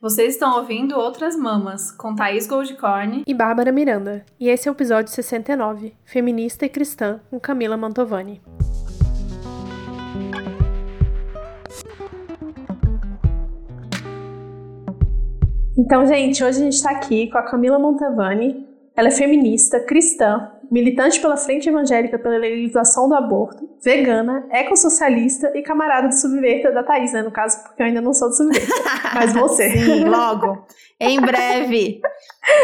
Vocês estão ouvindo Outras Mamas, com Thaís Goldcorn e Bárbara Miranda. E esse é o episódio 69, Feminista e Cristã, com Camila Mantovani. Então, gente, hoje a gente está aqui com a Camila Montavani. Ela é feminista, cristã, militante pela Frente Evangélica pela legalização do aborto, vegana, ecossocialista e camarada do Subverta da Thaís, né? No caso, porque eu ainda não sou do Subverta, mas você. Sim, logo. Em breve.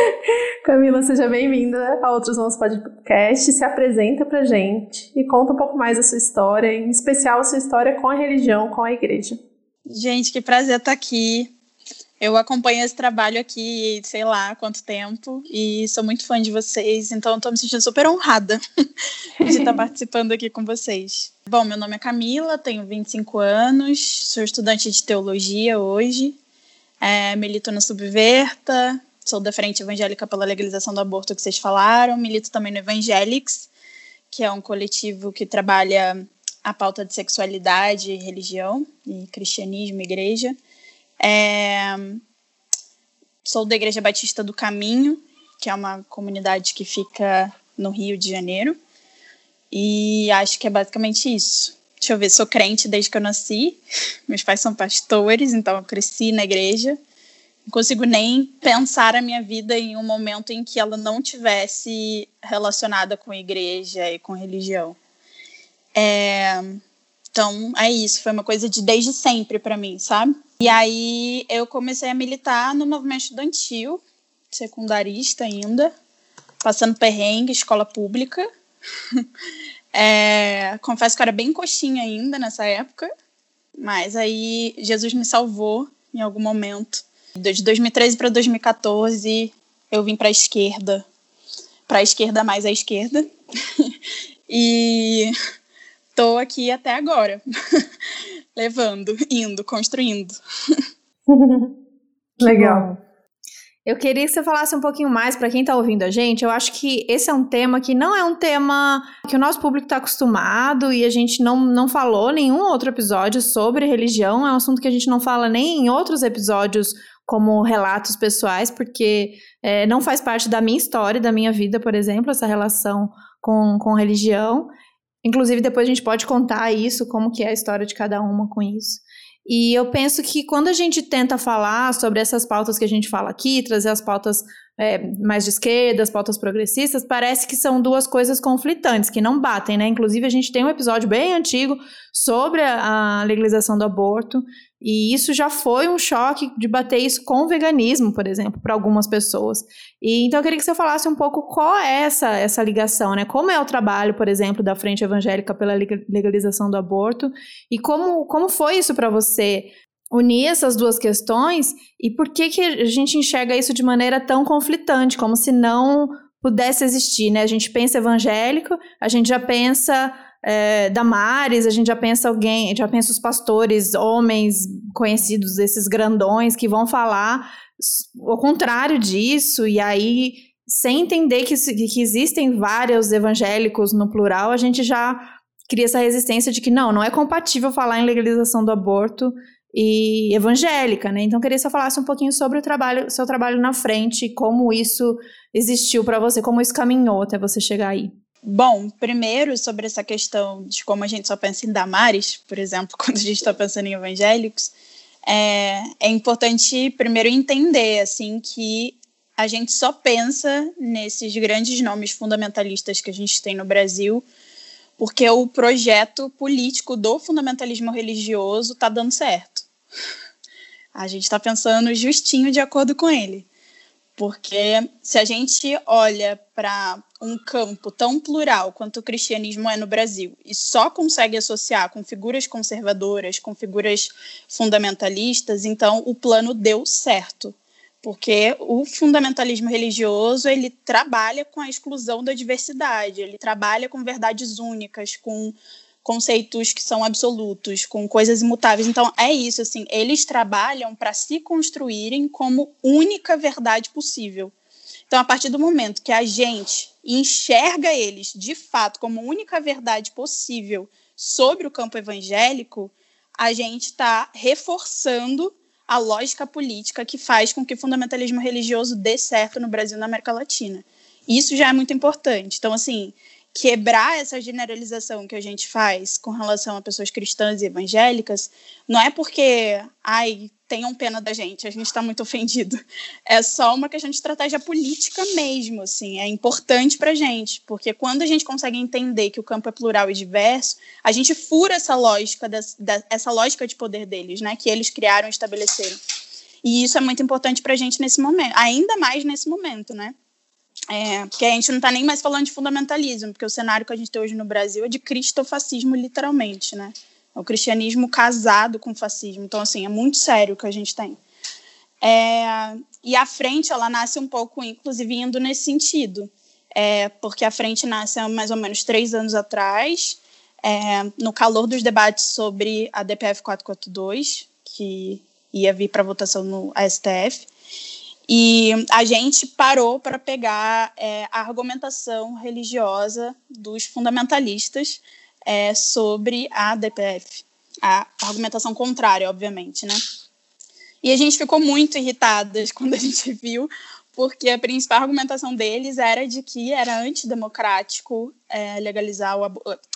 Camila, seja bem-vinda a Outros Mãos Podcast. Se apresenta pra gente e conta um pouco mais da sua história, em especial a sua história com a religião, com a igreja. Gente, que prazer estar aqui. Eu acompanho esse trabalho aqui, sei lá há quanto tempo, e sou muito fã de vocês, então estou me sentindo super honrada de estar participando aqui com vocês. Bom, meu nome é Camila, tenho 25 anos, sou estudante de teologia hoje, é, milito no Subverta, sou da Frente Evangélica pela Legalização do Aborto que vocês falaram, milito também no Evangelics, que é um coletivo que trabalha a pauta de sexualidade, religião, e cristianismo, igreja. É, sou da Igreja Batista do Caminho, que é uma comunidade que fica no Rio de Janeiro. E acho que é basicamente isso. Deixa eu ver, sou crente desde que eu nasci. Meus pais são pastores, então eu cresci na igreja. Não consigo nem pensar a minha vida em um momento em que ela não tivesse relacionada com igreja e com religião. É, então, é isso. Foi uma coisa de desde sempre para mim, sabe? E aí eu comecei a militar no movimento estudantil, secundarista ainda, passando perrengue, escola pública. é, confesso que eu era bem coxinha ainda nessa época, mas aí Jesus me salvou em algum momento. De 2013 para 2014, eu vim para a esquerda, para a esquerda mais à esquerda. e tô aqui até agora, levando, indo, construindo. Legal. Eu queria que você falasse um pouquinho mais para quem está ouvindo a gente. Eu acho que esse é um tema que não é um tema que o nosso público está acostumado e a gente não, não falou nenhum outro episódio sobre religião. É um assunto que a gente não fala nem em outros episódios como relatos pessoais, porque é, não faz parte da minha história, da minha vida, por exemplo, essa relação com, com religião. Inclusive, depois a gente pode contar isso, como que é a história de cada uma com isso. E eu penso que quando a gente tenta falar sobre essas pautas que a gente fala aqui, trazer as pautas é, mais de esquerda, as pautas progressistas, parece que são duas coisas conflitantes, que não batem, né? Inclusive, a gente tem um episódio bem antigo sobre a, a legalização do aborto, e isso já foi um choque de bater isso com o veganismo, por exemplo, para algumas pessoas. E então eu queria que você falasse um pouco qual é essa, essa ligação, né? Como é o trabalho, por exemplo, da Frente Evangélica pela legalização do aborto e como, como foi isso para você unir essas duas questões e por que, que a gente enxerga isso de maneira tão conflitante, como se não pudesse existir, né? A gente pensa evangélico, a gente já pensa é, Damares, a gente já pensa alguém, já pensa os pastores, homens conhecidos, esses grandões, que vão falar o contrário disso, e aí, sem entender que, que existem vários evangélicos no plural, a gente já cria essa resistência de que não, não é compatível falar em legalização do aborto e evangélica, né? Então, queria que você falasse um pouquinho sobre o trabalho, seu trabalho na frente, como isso existiu para você, como isso caminhou até você chegar aí. Bom, primeiro sobre essa questão de como a gente só pensa em Damares, por exemplo, quando a gente está pensando em evangélicos, é, é importante primeiro entender assim que a gente só pensa nesses grandes nomes fundamentalistas que a gente tem no Brasil porque o projeto político do fundamentalismo religioso está dando certo. A gente está pensando justinho de acordo com ele. Porque se a gente olha para um campo tão plural quanto o cristianismo é no Brasil e só consegue associar com figuras conservadoras, com figuras fundamentalistas, então o plano deu certo. Porque o fundamentalismo religioso, ele trabalha com a exclusão da diversidade, ele trabalha com verdades únicas, com conceitos que são absolutos, com coisas imutáveis. Então, é isso, assim, eles trabalham para se construírem como única verdade possível. Então, a partir do momento que a gente enxerga eles, de fato, como única verdade possível sobre o campo evangélico, a gente está reforçando a lógica política que faz com que o fundamentalismo religioso dê certo no Brasil e na América Latina. Isso já é muito importante. Então, assim, quebrar essa generalização que a gente faz com relação a pessoas cristãs e evangélicas, não é porque, ai, tenham pena da gente, a gente está muito ofendido. É só uma questão de estratégia política mesmo, assim, é importante para gente, porque quando a gente consegue entender que o campo é plural e diverso, a gente fura essa lógica, das, da, essa lógica de poder deles, né, que eles criaram e estabeleceram. E isso é muito importante para a gente nesse momento, ainda mais nesse momento, né? É, porque a gente não está nem mais falando de fundamentalismo, porque o cenário que a gente tem hoje no Brasil é de cristofascismo, literalmente, né? É o cristianismo casado com o fascismo. Então, assim, é muito sério o que a gente tem. É, e a frente, ela nasce um pouco, inclusive, indo nesse sentido. É, porque a frente nasce há mais ou menos três anos atrás, é, no calor dos debates sobre a DPF 442, que ia vir para votação no STF. E a gente parou para pegar é, a argumentação religiosa dos fundamentalistas é, sobre a DPF. A argumentação contrária, obviamente, né? E a gente ficou muito irritadas quando a gente viu, porque a principal argumentação deles era de que era antidemocrático é, legalizar o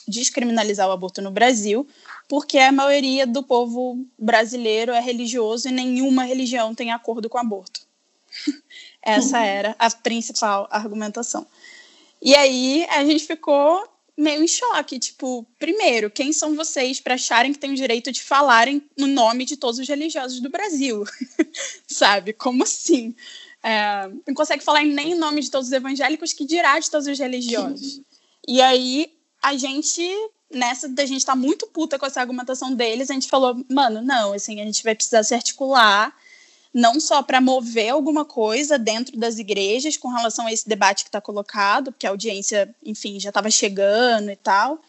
descriminalizar o aborto no Brasil, porque a maioria do povo brasileiro é religioso e nenhuma religião tem acordo com o aborto. Essa era a principal argumentação. E aí a gente ficou meio em choque, tipo, primeiro, quem são vocês para acharem que tem o direito de falarem no nome de todos os religiosos do Brasil? Sabe? Como assim? É, não consegue falar nem em nome de todos os evangélicos, que dirá de todos os religiosos. E aí a gente nessa da gente tá muito puta com essa argumentação deles, a gente falou, mano, não, assim, a gente vai precisar se articular não só para mover alguma coisa dentro das igrejas com relação a esse debate que está colocado, porque a audiência, enfim, já estava chegando e tal,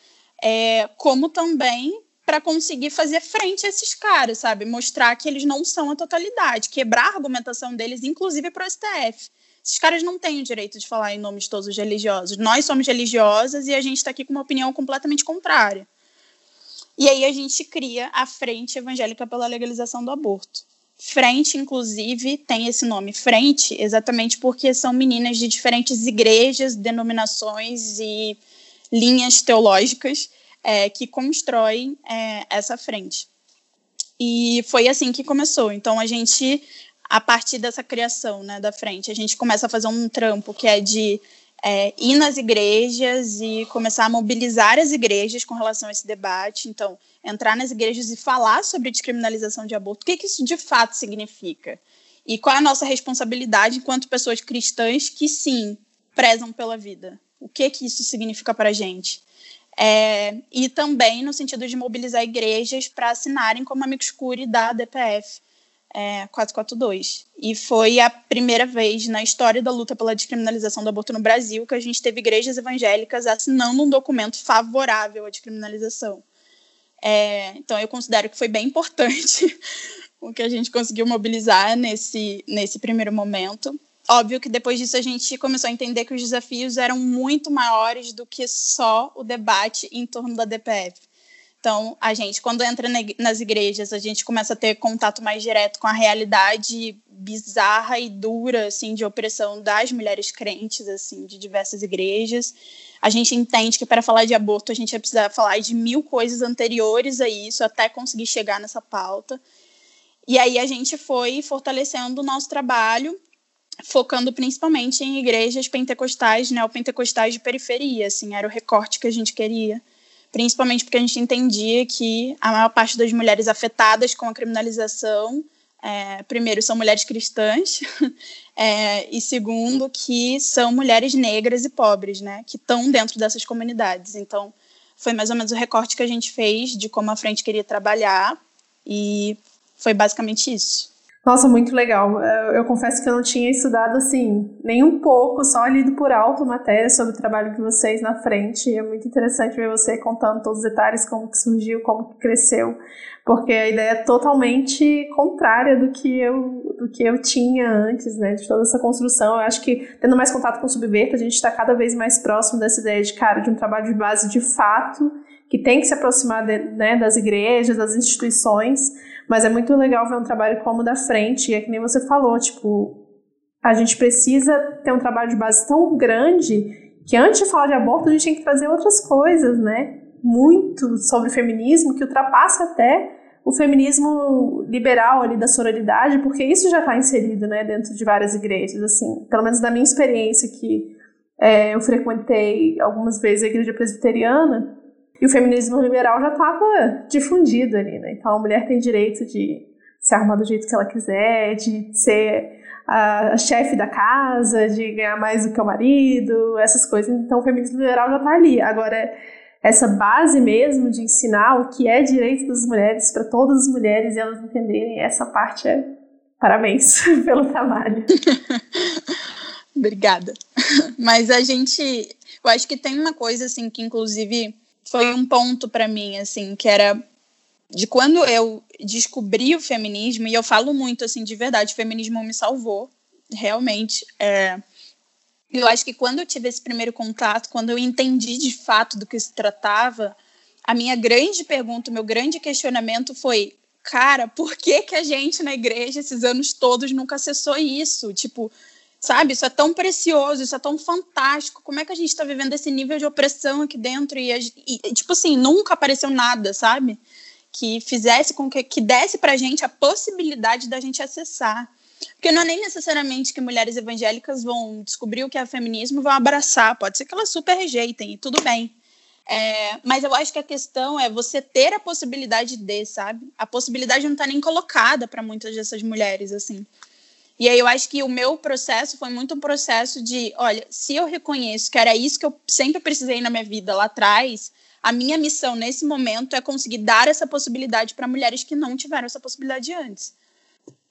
é, como também para conseguir fazer frente a esses caras, sabe? Mostrar que eles não são a totalidade, quebrar a argumentação deles, inclusive para o STF. Esses caras não têm o direito de falar em nome de todos os religiosos. Nós somos religiosas e a gente está aqui com uma opinião completamente contrária. E aí a gente cria a Frente Evangélica pela Legalização do Aborto. Frente, inclusive, tem esse nome, Frente, exatamente porque são meninas de diferentes igrejas, denominações e linhas teológicas é, que constroem é, essa frente. E foi assim que começou. Então, a gente, a partir dessa criação né, da frente, a gente começa a fazer um trampo que é de é, ir nas igrejas e começar a mobilizar as igrejas com relação a esse debate. Então, entrar nas igrejas e falar sobre descriminalização de aborto. O que, que isso de fato significa? E qual é a nossa responsabilidade enquanto pessoas cristãs que, sim, prezam pela vida? O que, que isso significa para a gente? É, e também no sentido de mobilizar igrejas para assinarem como amigos curi da DPF é, 442. E foi a primeira vez na história da luta pela descriminalização do aborto no Brasil que a gente teve igrejas evangélicas assinando um documento favorável à descriminalização. É, então, eu considero que foi bem importante o que a gente conseguiu mobilizar nesse, nesse primeiro momento. Óbvio que depois disso a gente começou a entender que os desafios eram muito maiores do que só o debate em torno da DPF. Então, a gente, quando entra nas igrejas, a gente começa a ter contato mais direto com a realidade bizarra e dura, assim, de opressão das mulheres crentes, assim, de diversas igrejas. A gente entende que para falar de aborto a gente vai precisar falar de mil coisas anteriores a isso, até conseguir chegar nessa pauta. E aí a gente foi fortalecendo o nosso trabalho, focando principalmente em igrejas pentecostais, neopentecostais de periferia, assim, era o recorte que a gente queria principalmente porque a gente entendia que a maior parte das mulheres afetadas com a criminalização, é, primeiro, são mulheres cristãs, é, e segundo, que são mulheres negras e pobres, né, que estão dentro dessas comunidades. Então, foi mais ou menos o recorte que a gente fez de como a frente queria trabalhar, e foi basicamente isso. Nossa, muito legal. Eu, eu, confesso que eu não tinha estudado assim, nem um pouco, só lido por alto matéria sobre o trabalho de vocês na frente. É muito interessante ver você contando todos os detalhes, como que surgiu, como que cresceu, porque a ideia é totalmente contrária do que eu, do que eu tinha antes, né, de toda essa construção. Eu acho que tendo mais contato com o Subverta, a gente está cada vez mais próximo dessa ideia de, cara, de um trabalho de base de fato, que tem que se aproximar de, né, das igrejas, das instituições, Mas é muito legal ver um trabalho como o da frente, e é que nem você falou, tipo, a gente precisa ter um trabalho de base tão grande que antes de falar de aborto a gente tem que trazer outras coisas, né? Muito sobre feminismo que ultrapassa até o feminismo liberal ali da sororidade, porque isso já está inserido, né, dentro de várias igrejas, assim, pelo menos da minha experiência que é, eu frequentei algumas vezes a igreja presbiteriana e o feminismo liberal já estava difundido ali, né? Então a mulher tem direito de se arrumar do jeito que ela quiser, de ser a, chefe da casa, de ganhar mais do que o marido, essas coisas. Então o feminismo liberal já está ali. Agora essa base mesmo de ensinar o que é direito das mulheres para todas as mulheres e elas entenderem essa parte é parabéns pelo trabalho. Obrigada. Mas a gente, eu acho que tem uma coisa assim que inclusive foi um ponto para mim assim, que era de quando eu descobri o feminismo e eu falo muito assim de verdade, o feminismo me salvou realmente. É, eu acho que quando eu tive esse primeiro contato, quando eu entendi de fato do que se tratava, a minha grande pergunta, o meu grande questionamento foi: cara, por que que a gente na igreja esses anos todos nunca acessou isso? Tipo, sabe? Isso é tão precioso, isso é tão fantástico. Como é que a gente está vivendo esse nível de opressão aqui dentro e, e, tipo assim, nunca apareceu nada, sabe? Que fizesse com que, que desse pra gente a possibilidade da gente acessar. Porque não é nem necessariamente que mulheres evangélicas vão descobrir o que é feminismo e vão abraçar. Pode ser que elas super rejeitem, e tudo bem. É, mas eu acho que a questão é você ter a possibilidade de, sabe? A possibilidade não está nem colocada para muitas dessas mulheres, assim. E aí eu acho que o meu processo foi muito um processo de, olha, se eu reconheço que era isso que eu sempre precisei na minha vida lá atrás, a minha missão nesse momento é conseguir dar essa possibilidade para mulheres que não tiveram essa possibilidade antes.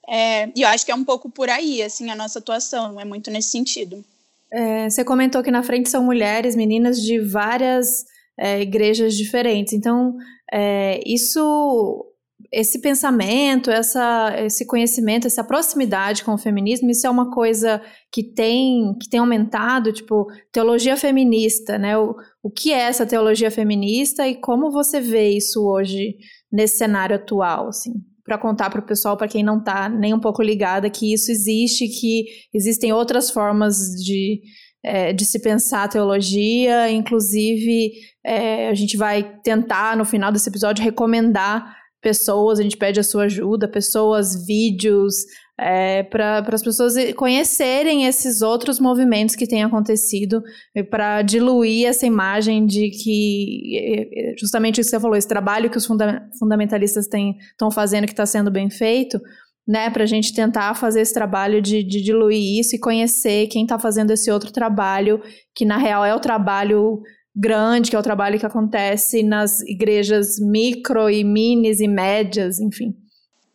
É, e eu acho que é um pouco por aí, assim, a nossa atuação, é muito nesse sentido. É, você comentou que na frente são mulheres, meninas de várias é, igrejas diferentes. Então, é, isso esse pensamento, essa, esse conhecimento, essa proximidade com o feminismo, isso é uma coisa que tem, que tem aumentado, tipo, teologia feminista, né? O, o que é essa teologia feminista e como você vê isso hoje nesse cenário atual, assim? Para contar para o pessoal, para quem não está nem um pouco ligada, que isso existe, que existem outras formas de, é, de se pensar a teologia, inclusive é, a gente vai tentar, no final desse episódio, recomendar pessoas, a gente pede a sua ajuda, pessoas, vídeos, é, para as pessoas conhecerem esses outros movimentos que têm acontecido, para diluir essa imagem de que, justamente isso que você falou, esse trabalho que os funda fundamentalistas estão fazendo, que está sendo bem feito, né, para a gente tentar fazer esse trabalho de, de diluir isso e conhecer quem está fazendo esse outro trabalho, que na real é o trabalho grande, que é o trabalho que acontece nas igrejas micro e minis e médias, enfim.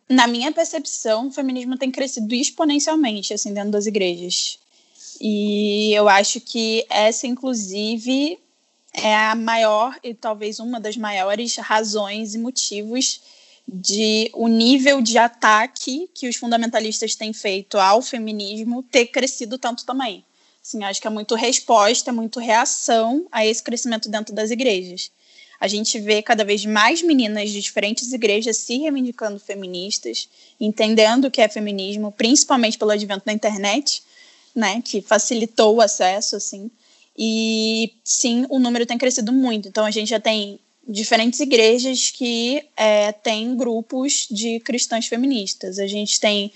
Na minha percepção, o feminismo tem crescido exponencialmente assim dentro das igrejas. E eu acho que essa, inclusive, é a maior e talvez uma das maiores razões e motivos de o nível de ataque que os fundamentalistas têm feito ao feminismo ter crescido tanto também. Assim, acho que é muito resposta, é muito reação a esse crescimento dentro das igrejas. A gente vê cada vez mais meninas de diferentes igrejas se reivindicando feministas, entendendo o que é feminismo, principalmente pelo advento da internet, né, que facilitou o acesso, assim. E sim, o número tem crescido muito. Então a gente já tem diferentes igrejas que é, têm grupos de cristãs feministas. A gente tem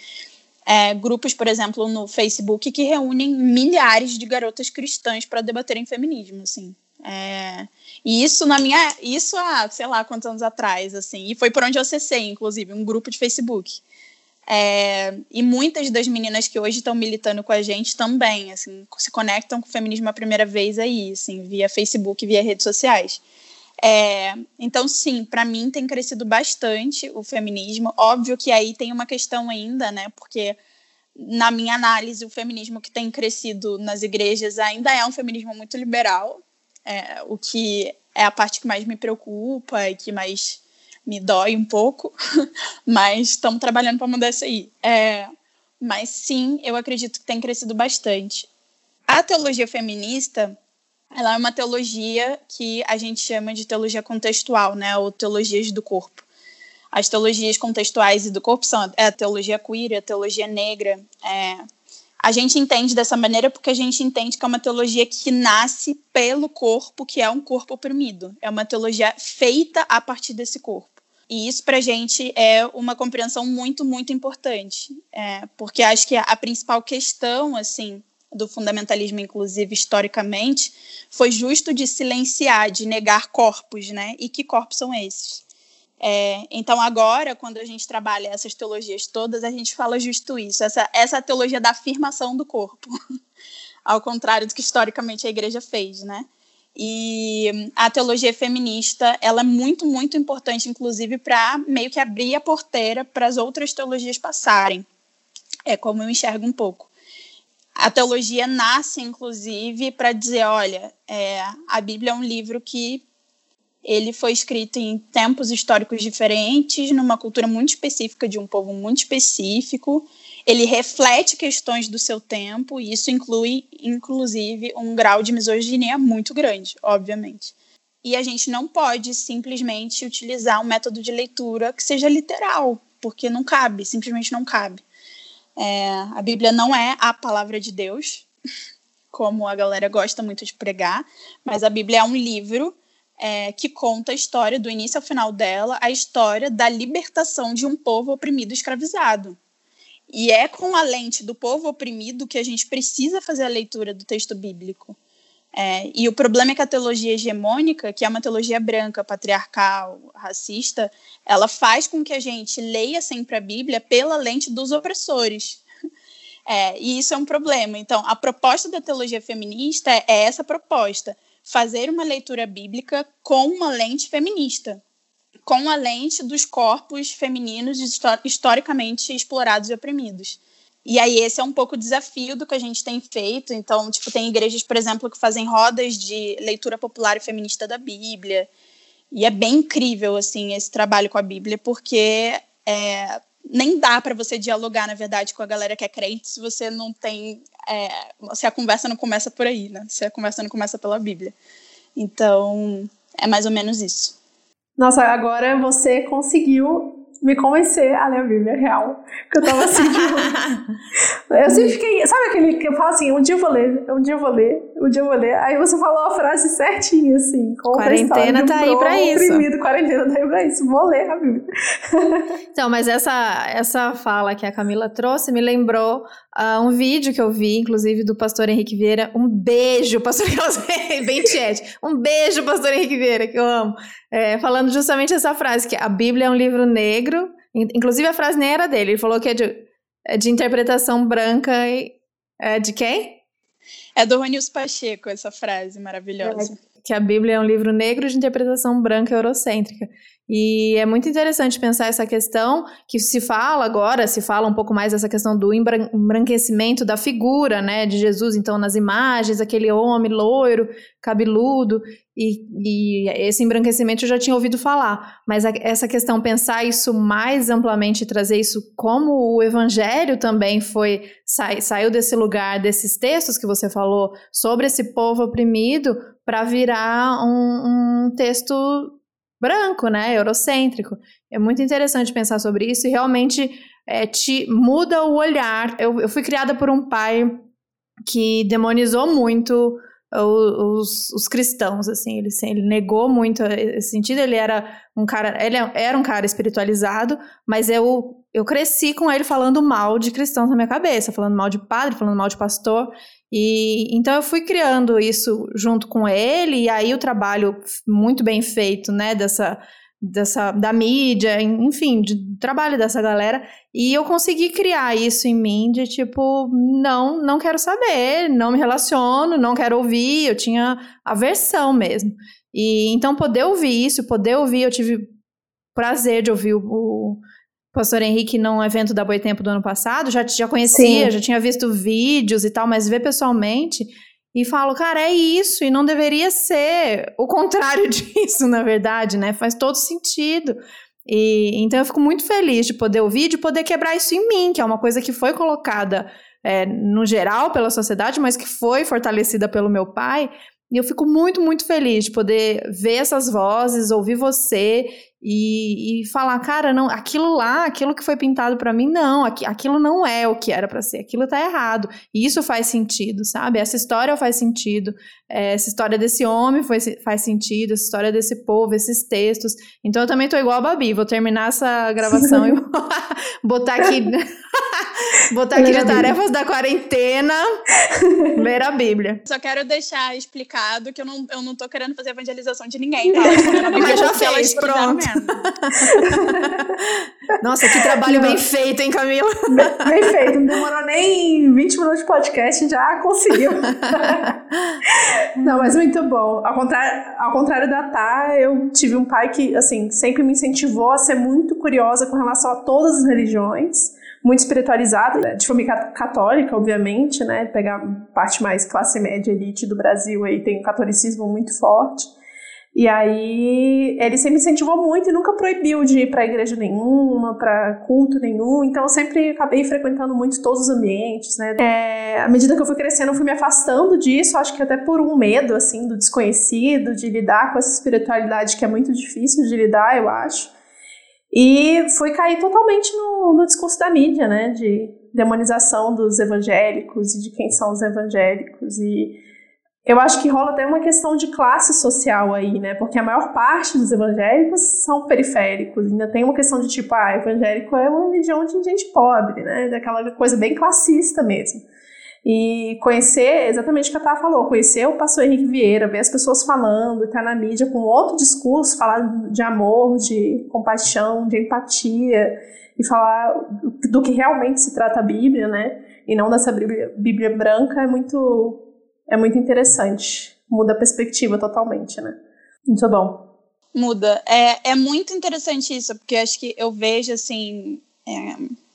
é, grupos, por exemplo, no Facebook que reúnem milhares de garotas cristãs para debaterem feminismo, assim. É, e isso na minha, isso há, sei lá, quantos anos atrás, assim. E foi por onde eu acessei, inclusive, um grupo de Facebook. É, e muitas das meninas que hoje estão militando com a gente também, assim, se conectam com o feminismo a primeira vez aí, assim, via Facebook, via redes sociais. É, então, sim, para mim tem crescido bastante o feminismo. Óbvio que aí tem uma questão ainda, né? Porque, na minha análise, o feminismo que tem crescido nas igrejas ainda é um feminismo muito liberal, é, o que é a parte que mais me preocupa e que mais me dói um pouco, mas estamos trabalhando para mudar isso aí. É, mas sim, eu acredito que tem crescido bastante. A teologia feminista ela é uma teologia que a gente chama de teologia contextual, né, ou teologias do corpo. as teologias contextuais e do corpo são a teologia queer, a teologia negra. É, a gente entende dessa maneira porque a gente entende que é uma teologia que nasce pelo corpo, que é um corpo oprimido. É uma teologia feita a partir desse corpo. E isso para a gente é uma compreensão muito, muito importante, é, porque acho que a principal questão, assim, do fundamentalismo, inclusive historicamente, foi justo de silenciar, de negar corpos, né? E que corpos são esses? É, então, agora, quando a gente trabalha essas teologias todas, a gente fala justo isso, essa, essa teologia da afirmação do corpo, ao contrário do que historicamente a igreja fez, né? E a teologia feminista, ela é muito, muito importante, inclusive, para meio que abrir a porteira para as outras teologias passarem. É como eu enxergo um pouco. A teologia nasce, inclusive, para dizer, olha, é, a Bíblia é um livro que ele foi escrito em tempos históricos diferentes, numa cultura muito específica de um povo muito específico. Ele reflete questões do seu tempo, e isso inclui, inclusive, um grau de misoginia muito grande, obviamente. E a gente não pode simplesmente utilizar um método de leitura que seja literal, porque não cabe, simplesmente não cabe. É, a Bíblia não é a palavra de Deus, como a galera gosta muito de pregar, mas a Bíblia é um livro é, que conta a história, do início ao final dela, a história da libertação de um povo oprimido e escravizado. E é com a lente do povo oprimido que a gente precisa fazer a leitura do texto bíblico. É, e o problema é que a teologia hegemônica, que é uma teologia branca, patriarcal, racista, ela faz com que a gente leia sempre a Bíblia pela lente dos opressores. É, e isso é um problema. Então, a proposta da teologia feminista é essa proposta: fazer uma leitura bíblica com uma lente feminista, com a lente dos corpos femininos historicamente explorados e oprimidos. E aí esse é um pouco o desafio do que a gente tem feito. Então, tipo, tem igrejas, por exemplo, que fazem rodas de leitura popular e feminista da Bíblia. E é bem incrível, assim, esse trabalho com a Bíblia, porque é, nem dá para você dialogar, na verdade, com a galera que é crente se você não tem. É, se a conversa não começa por aí, né? Se a conversa não começa pela Bíblia. Então, é mais ou menos isso. Nossa, agora você conseguiu me convencer a ler a Bíblia real. Que eu tava assim, tipo, Eu sempre fiquei. Sabe aquele que eu falo assim, um dia eu vou ler, um dia eu vou ler, um dia eu vou ler. Aí você falou a frase certinha, assim. Quarentena tá aí pra isso. Oprimido, quarentena tá aí pra isso. Vou ler a Bíblia. então, mas essa, essa fala que a Camila trouxe me lembrou uh, um vídeo que eu vi, inclusive, do pastor Henrique Vieira. Um beijo, pastor bem tiete. Um beijo, pastor Henrique Vieira, que eu amo. É, falando justamente essa frase, que a Bíblia é um livro negro. Inclusive, a frase nem era dele. Ele falou que é de, é de interpretação branca. E, é de quem? É do Ronils Pacheco, essa frase maravilhosa. Que a Bíblia é um livro negro de interpretação branca eurocêntrica. E é muito interessante pensar essa questão que se fala agora, se fala um pouco mais dessa questão do embranquecimento da figura, né, de Jesus, então nas imagens, aquele homem loiro, cabeludo, e, e esse embranquecimento eu já tinha ouvido falar, mas a, essa questão, pensar isso mais amplamente, trazer isso como o evangelho também foi, sai, saiu desse lugar, desses textos que você falou, sobre esse povo oprimido, para virar um, um texto branco, né, eurocêntrico. É muito interessante pensar sobre isso e realmente é, te muda o olhar. Eu, eu fui criada por um pai que demonizou muito os, os, cristãos, assim, ele, ele negou muito esse sentido, ele era um cara, ele era um cara espiritualizado, mas eu, eu cresci com ele falando mal de cristãos na minha cabeça, falando mal de padre, falando mal de pastor, e então eu fui criando isso junto com ele, e aí o trabalho muito bem feito, né, dessa dessa da mídia, enfim, de trabalho dessa galera, e eu consegui criar isso em mim de tipo, não, não quero saber, não me relaciono, não quero ouvir, eu tinha aversão mesmo. E então poder ouvir isso, poder ouvir, eu tive prazer de ouvir o, o pastor Henrique num evento da Boitempo do ano passado, já já conhecia, Sim. já tinha visto vídeos e tal, mas ver pessoalmente e falo, cara, é isso, e não deveria ser o contrário disso, na verdade, né? Faz todo sentido. E então eu fico muito feliz de poder ouvir, de poder quebrar isso em mim, que é uma coisa que foi colocada é, no geral pela sociedade, mas que foi fortalecida pelo meu pai. E eu fico muito, muito feliz de poder ver essas vozes, ouvir você e, e falar, cara, não, aquilo lá, aquilo que foi pintado para mim, não, aqu aquilo não é o que era para ser, aquilo tá errado. E isso faz sentido, sabe? Essa história faz sentido, é, essa história desse homem foi, faz sentido, essa história desse povo, esses textos. Então eu também tô igual a Babi, vou terminar essa gravação e botar aqui. Botar aqui de tarefas da quarentena, ler a Bíblia. Só quero deixar explicado que eu não, eu não tô querendo fazer evangelização de ninguém, tá? Porque já fez, pronto. Nossa, que trabalho não. bem feito, hein, Camila? Bem, bem feito, não demorou nem 20 minutos de podcast, já conseguiu. não, mas muito bom. Ao contrário, ao contrário da Tá, eu tive um pai que, assim, sempre me incentivou a ser muito curiosa com relação a todas as religiões muito espiritualizado, né? de família católica, obviamente, né? Pegar parte mais classe média elite do Brasil aí tem um catolicismo muito forte. E aí ele sempre incentivou muito e nunca proibiu de ir para igreja nenhuma, para culto nenhum. Então eu sempre acabei frequentando muito todos os ambientes, né? É, à medida que eu fui crescendo, eu fui me afastando disso, acho que até por um medo assim do desconhecido, de lidar com essa espiritualidade que é muito difícil de lidar, eu acho. E foi cair totalmente no, no discurso da mídia, né? De demonização dos evangélicos e de quem são os evangélicos. E eu acho que rola até uma questão de classe social aí, né? Porque a maior parte dos evangélicos são periféricos. Ainda tem uma questão de tipo, ah, evangélico é uma religião de gente pobre, né? Daquela coisa bem classista mesmo. E conhecer, exatamente o que a Tata falou, conhecer o pastor Henrique Vieira, ver as pessoas falando, estar na mídia com outro discurso, falar de amor, de compaixão, de empatia, e falar do que realmente se trata a Bíblia, né? E não dessa Bíblia, Bíblia branca, é muito, é muito interessante. Muda a perspectiva totalmente, né? Muito bom. Muda. É, é muito interessante isso, porque acho que eu vejo, assim... É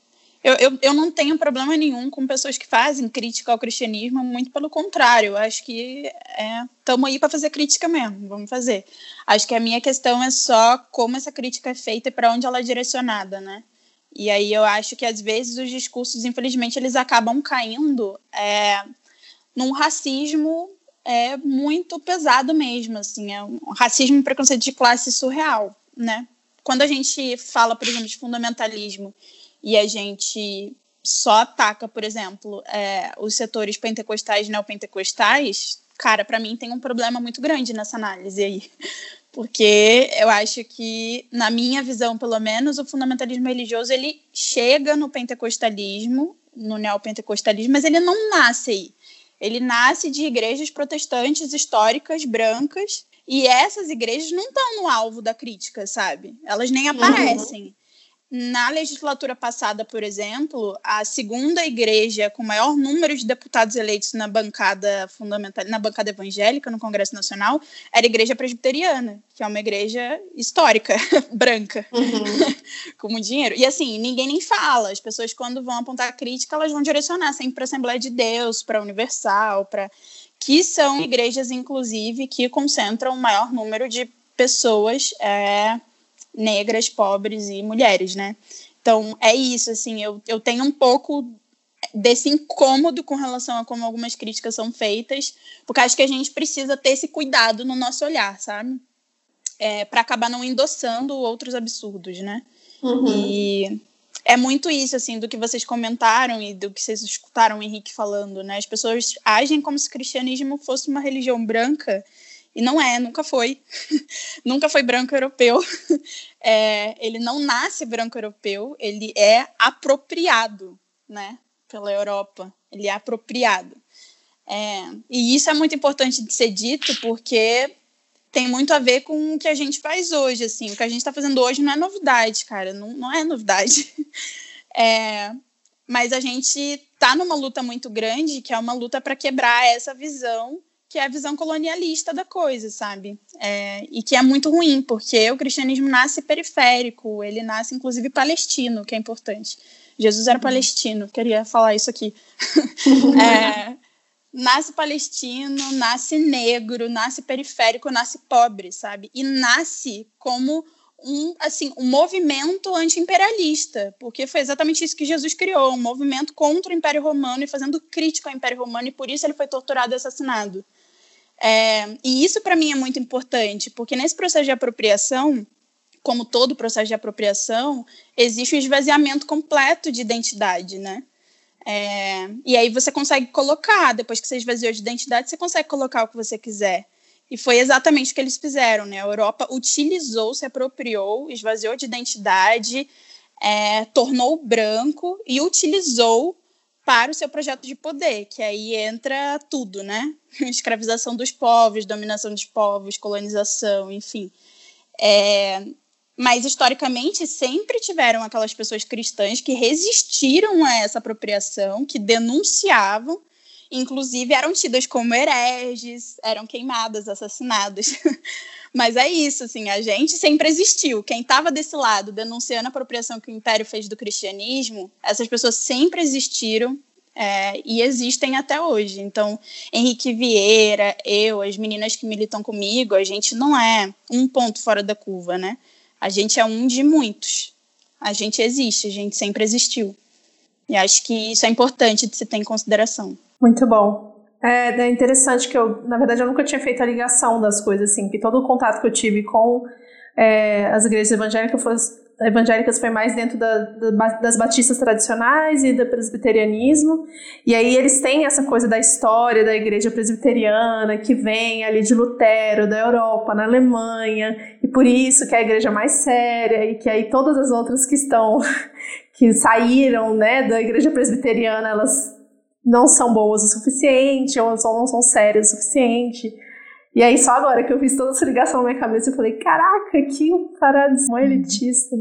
eu, eu, eu não tenho problema nenhum com pessoas que fazem crítica ao cristianismo, muito pelo contrário. Acho que estamos é, aí para fazer crítica mesmo, vamos fazer. Acho que a minha questão é só como essa crítica é feita e para onde ela é direcionada, né? E aí eu acho que às vezes os discursos, infelizmente, eles acabam caindo é, num racismo é, muito pesado mesmo, assim, é um racismo e preconceito de classe surreal, né? Quando a gente fala, por exemplo, de fundamentalismo e a gente só ataca, por exemplo, é, os setores pentecostais e neopentecostais, cara, para mim tem um problema muito grande nessa análise aí. Porque eu acho que, na minha visão, pelo menos, o fundamentalismo religioso ele chega no pentecostalismo, no neopentecostalismo, mas ele não nasce aí. Ele nasce de igrejas protestantes históricas, brancas, e essas igrejas não estão no alvo da crítica, sabe? Elas nem uhum. aparecem. Uhum. Na legislatura passada, por exemplo, a segunda igreja com maior número de deputados eleitos na bancada fundamental, na bancada evangélica no Congresso Nacional, era a Igreja Presbiteriana, que é uma igreja histórica, branca, uhum. com muito dinheiro. E assim, ninguém nem fala. As pessoas, quando vão apontar crítica, elas vão direcionar sempre para a Assembleia de Deus, para a Universal, para que são igrejas, inclusive, que concentram o maior número de pessoas. É negras, pobres e mulheres, né? Então, é isso, assim, eu, eu tenho um pouco desse incômodo com relação a como algumas críticas são feitas, porque acho que a gente precisa ter esse cuidado no nosso olhar, sabe? É, para acabar não endossando outros absurdos, né? Uhum. E é muito isso, assim, do que vocês comentaram e do que vocês escutaram o Henrique falando, né? As pessoas agem como se o cristianismo fosse uma religião branca e não é, nunca foi. nunca foi branco europeu. É, ele não nasce branco europeu, ele é apropriado, né, pela Europa. Ele é apropriado. É, e isso é muito importante de ser dito porque tem muito a ver com o que a gente faz hoje, assim. O que a gente está fazendo hoje não é novidade, cara. Não, não é novidade. É, mas a gente está numa luta muito grande, que é uma luta para quebrar essa visão que é a visão colonialista da coisa, sabe? É, e que é muito ruim, porque o cristianismo nasce periférico, ele nasce inclusive palestino, que é importante. Jesus era uhum. palestino, queria falar isso aqui. é, nasce palestino, nasce negro, nasce periférico, nasce pobre, sabe? E nasce como um, assim, um movimento anti-imperialista, porque foi exatamente isso que Jesus criou, um movimento contra o Império Romano e fazendo crítica ao Império Romano, e por isso ele foi torturado e assassinado. É, e isso para mim é muito importante, porque nesse processo de apropriação, como todo processo de apropriação, existe o esvaziamento completo de identidade, né? É, e aí você consegue colocar, depois que você esvaziou de identidade, você consegue colocar o que você quiser. E foi exatamente o que eles fizeram, né? A Europa utilizou, se apropriou, esvaziou de identidade, é, tornou branco e utilizou para o seu projeto de poder, que aí entra tudo, né? Escravização dos povos, dominação dos povos, colonização, enfim. É, mas historicamente sempre tiveram aquelas pessoas cristãs que resistiram a essa apropriação, que denunciavam, inclusive eram tidas como hereges, eram queimadas, assassinadas. Mas é isso, assim, a gente sempre existiu. Quem estava desse lado denunciando a apropriação que o Império fez do cristianismo, essas pessoas sempre existiram é, e existem até hoje. Então, Henrique Vieira, eu, as meninas que militam comigo, a gente não é um ponto fora da curva, né? A gente é um de muitos. A gente existe, a gente sempre existiu. E acho que isso é importante de se ter em consideração. Muito bom. É, é, interessante que eu, na verdade, eu nunca tinha feito a ligação das coisas, assim, que todo o contato que eu tive com é, as igrejas evangélicas foi, evangélicas foi mais dentro da, da, das batistas tradicionais e do presbiterianismo. E aí eles têm essa coisa da história da igreja presbiteriana que vem ali de Lutero, da Europa, na Alemanha, e por isso que é a igreja mais séria, e que aí todas as outras que estão, que saíram né, da igreja presbiteriana, elas não são boas o suficiente, ou só não são sérias o suficiente. E aí, só agora que eu fiz toda essa ligação na minha cabeça, eu falei, caraca, que paradigma elitista.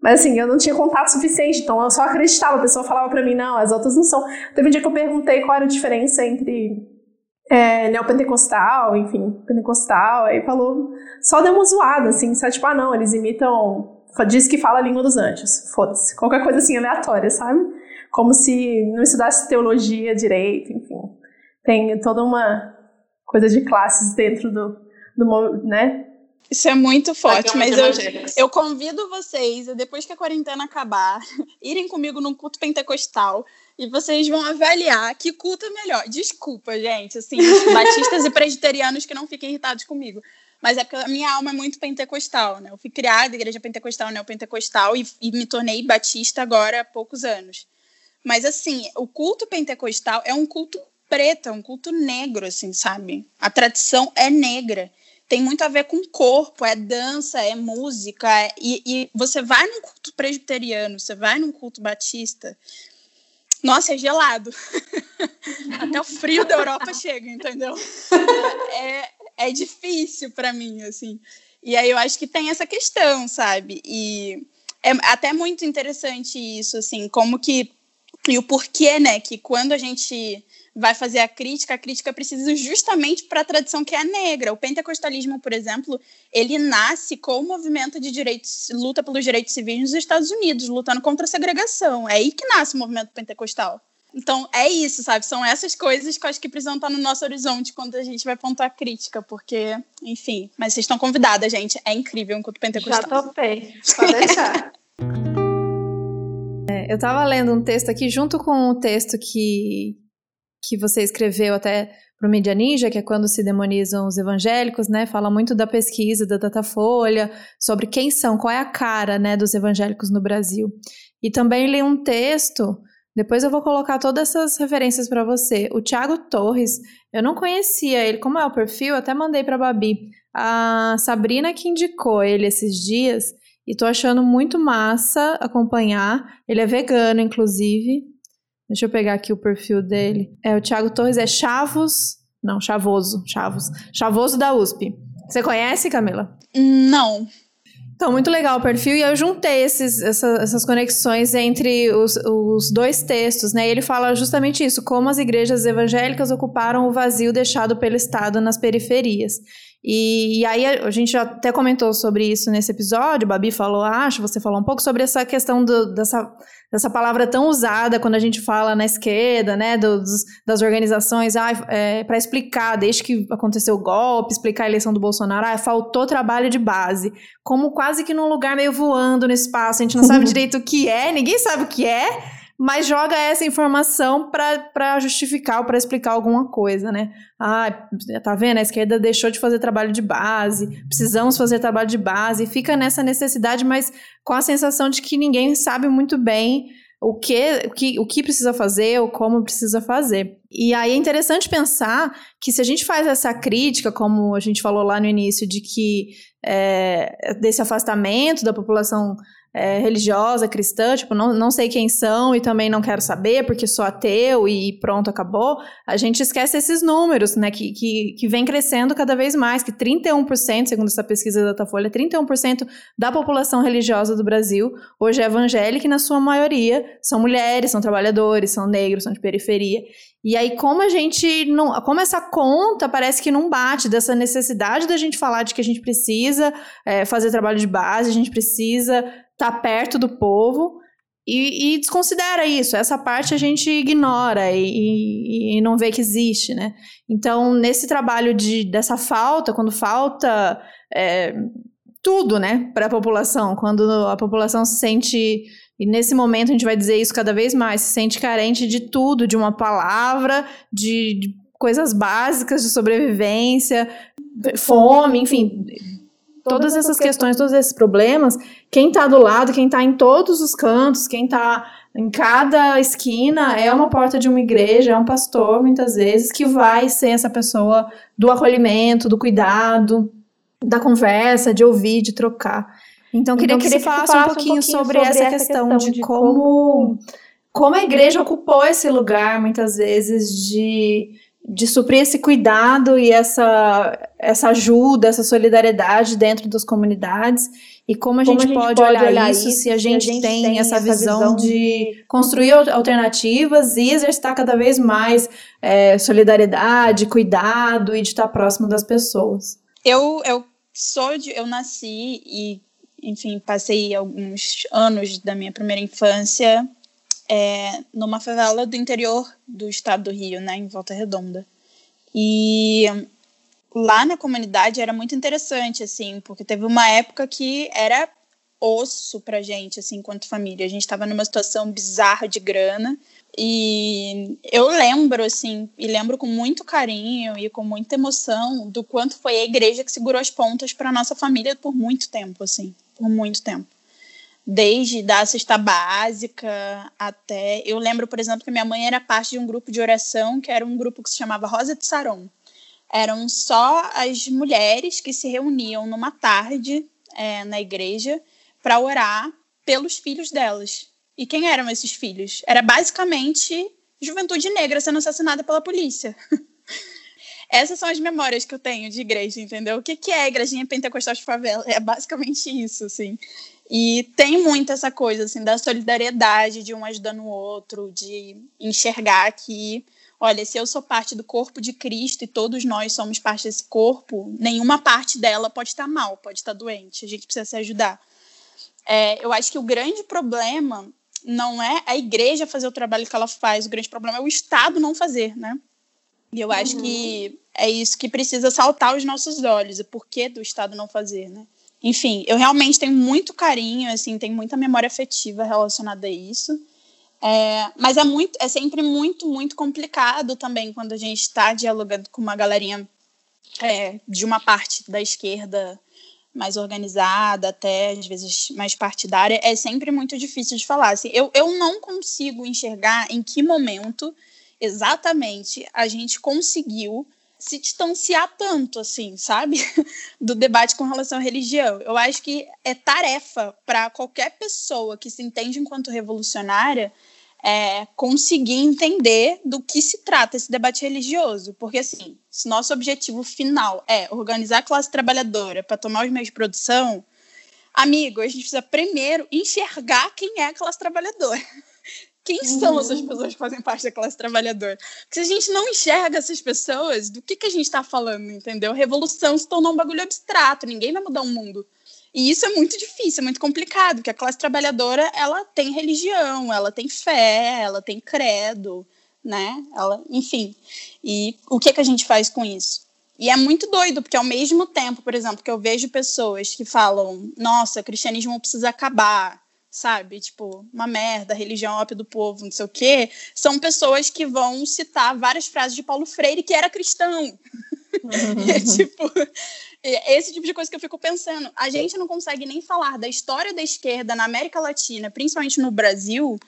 Mas assim, eu não tinha contato suficiente, então eu só acreditava. A pessoa falava para mim, não, as outras não são. Teve um dia que eu perguntei qual era a diferença entre é, neopentecostal, enfim, pentecostal, aí falou, só deu uma zoada, assim, sabe? Tipo, ah, não, eles imitam, diz que fala a língua dos anjos, foda-se. Qualquer coisa assim aleatória, sabe? Como se não estudasse teologia direito, enfim. Tem toda uma coisa de classes dentro do, do né? Isso é muito forte, mas eu, eu convido vocês, depois que a quarentena acabar, irem comigo num culto pentecostal e vocês vão avaliar que culto é melhor. Desculpa, gente, assim, batistas e presbiterianos que não fiquem irritados comigo. Mas é porque a minha alma é muito pentecostal, né? Eu fui criada igreja pentecostal, neopentecostal e, e me tornei batista agora há poucos anos. Mas, assim, o culto pentecostal é um culto preto, é um culto negro, assim, sabe? A tradição é negra. Tem muito a ver com corpo, é dança, é música. É... E, e você vai num culto presbiteriano, você vai num culto batista. Nossa, é gelado. Até o frio da Europa chega, entendeu? É, é difícil para mim, assim. E aí eu acho que tem essa questão, sabe? E é até muito interessante isso, assim, como que e o porquê, né, que quando a gente vai fazer a crítica, a crítica precisa justamente para a tradição que é negra. O pentecostalismo, por exemplo, ele nasce com o movimento de direitos, luta pelos direitos civis nos Estados Unidos, lutando contra a segregação. É aí que nasce o movimento pentecostal. Então, é isso, sabe? São essas coisas que eu acho que precisam estar no nosso horizonte quando a gente vai pontuar crítica, porque, enfim. Mas vocês estão convidadas, gente. É incrível culto pentecostal. Já topei. Pode deixar. É, eu estava lendo um texto aqui junto com o texto que, que você escreveu até para o Media Ninja, que é quando se demonizam os evangélicos, né? Fala muito da pesquisa da Datafolha, sobre quem são, qual é a cara né, dos evangélicos no Brasil. E também li um texto, depois eu vou colocar todas essas referências para você. O Thiago Torres, eu não conhecia ele, como é o perfil, até mandei para a Babi. A Sabrina que indicou ele esses dias. E tô achando muito massa acompanhar. Ele é vegano, inclusive. Deixa eu pegar aqui o perfil dele. É o Thiago Torres, é Chavos. Não, Chavoso. Chavos. Chavoso da USP. Você conhece, Camila? Não. Então, muito legal o perfil, e eu juntei esses, essa, essas conexões entre os, os dois textos, né? E ele fala justamente isso, como as igrejas evangélicas ocuparam o vazio deixado pelo Estado nas periferias. E, e, aí a, gente já até comentou sobre isso nesse episódio, Babi falou, acho, você falou um pouco sobre essa questão do, dessa, dessa palavra tão usada quando a gente fala na esquerda, né, dos, das organizações, ah, é, para explicar, desde que aconteceu o golpe, explicar a eleição do Bolsonaro, ah, faltou trabalho de base, como quase que num lugar meio voando no espaço, a gente não sabe direito o que é, ninguém sabe o que é, mas joga essa informação para justificar ou para explicar alguma coisa, né? Ah, tá vendo? A esquerda deixou de fazer trabalho de base, precisamos fazer trabalho de base, fica nessa necessidade, mas com a sensação de que ninguém sabe muito bem o que, o que, o que precisa fazer ou como precisa fazer. E aí é interessante pensar que se a gente faz essa crítica, como a gente falou lá no início, de que é, desse afastamento da população é, religiosa, cristã, tipo, não, não sei quem são e também não quero saber porque sou ateu e pronto, acabou, a gente esquece esses números, né, que, que, que vem crescendo cada vez mais, que 31%, segundo essa pesquisa da Datafolha, 31% da população religiosa do Brasil hoje é evangélica e na sua maioria são mulheres, são trabalhadores, são negros, são de periferia. E aí, como a gente não. Como essa conta parece que não bate dessa necessidade da gente falar de que a gente precisa é, fazer trabalho de base, a gente precisa tá perto do povo e, e, desconsidera isso. Essa parte a gente ignora e, e, e, não vê que existe, né? Então, nesse trabalho de, dessa falta, quando falta é, tudo, né, para a população, quando a população se sente e nesse momento a gente vai dizer isso cada vez mais, se sente carente de tudo, de uma palavra, de, de coisas básicas de sobrevivência, fome, enfim, todas essas questões, todos esses problemas, quem está do lado, quem está em todos os cantos, quem está em cada esquina é uma porta de uma igreja, é um pastor, muitas vezes, que vai ser essa pessoa do acolhimento, do cuidado, da conversa, de ouvir, de trocar. Então, queria, então, que, queria você falasse, falasse um, pouquinho um pouquinho sobre, sobre essa, questão, questão de, de como, como a igreja ocupou esse lugar, muitas vezes, de de suprir esse cuidado e essa, essa ajuda, essa solidariedade dentro das comunidades e como a, como gente, a gente, pode, pode olhar, olhar, isso se a gente, a gente tem, tem, essa, visão, visão de construir alternativas e exercitar cada vez mais é, solidariedade, cuidado e de estar próximo das pessoas. Eu, eu sou de, eu nasci e enfim passei alguns anos da minha primeira infância é, numa favela do interior do estado do Rio, né, em Volta Redonda. E lá na comunidade era muito interessante, assim, porque teve uma época que era osso pra gente, assim, enquanto família. A gente estava numa situação bizarra de grana. E eu lembro, assim, e lembro com muito carinho e com muita emoção do quanto foi a igreja que segurou as pontas para nossa família por muito tempo, assim, por muito tempo desde da cesta básica até. Eu lembro, por exemplo, que minha mãe era parte de um grupo de oração que era um grupo que se chamava Rosa de Saron. Eram só as mulheres que se reuniam numa tarde é, na igreja para orar pelos filhos delas. E quem eram esses filhos? Era basicamente juventude negra sendo assassinada pela polícia. Essas são as memórias que eu tenho de igreja, entendeu? O que, é igrejinha pentecostal de favela? É basicamente isso, assim. E tem muito essa coisa assim da solidariedade, de um ajudando o outro, de enxergar que, olha, se eu sou parte do corpo de Cristo e todos nós somos parte desse corpo, nenhuma parte dela pode estar mal, pode estar doente. A gente precisa se ajudar. É, eu acho que o grande problema não é a igreja fazer o trabalho que ela faz, o grande problema é o Estado não fazer, né? E eu acho uhum. que é isso que precisa saltar aos nossos olhos, o porquê do Estado não fazer, né? Enfim, eu realmente tenho muito carinho, assim, tenho muita memória afetiva relacionada a isso. É, mas é muito, é sempre muito, muito complicado também quando a gente está dialogando com uma galerinha é, de uma parte da esquerda mais organizada, até às vezes mais partidária, é sempre muito difícil de falar. Assim, eu, eu não consigo enxergar em que momento exatamente a gente conseguiu se distanciar tanto, assim, sabe? Do debate com relação à religião. Eu acho que é tarefa para qualquer pessoa que se entende enquanto revolucionária é, conseguir entender do que se trata esse debate religioso. Porque, assim, se nosso objetivo final é organizar a classe trabalhadora para tomar os meios de produção, amigo, a gente precisa primeiro enxergar quem é a classe trabalhadora. Quem são uhum. essas pessoas que fazem parte da classe trabalhadora? Porque se a gente não enxerga essas pessoas, do que, que a gente está falando, entendeu? Revolução se tornou um bagulho abstrato, ninguém vai mudar o mundo. E isso é muito difícil, é muito complicado, porque a classe trabalhadora, ela tem religião, ela tem fé, ela tem credo, né? Ela, enfim. E o que, que a gente faz com isso? E é muito doido, porque ao mesmo tempo, por exemplo, que eu vejo pessoas que falam, nossa, o cristianismo precisa acabar, sabe? Tipo, uma merda, religião ópio do povo, não sei o quê. São pessoas que vão citar várias frases de Paulo Freire que era cristão. Uhum. é, tipo, esse tipo de coisa que eu fico pensando. A gente não consegue nem falar da história da esquerda na América Latina, principalmente no Brasil,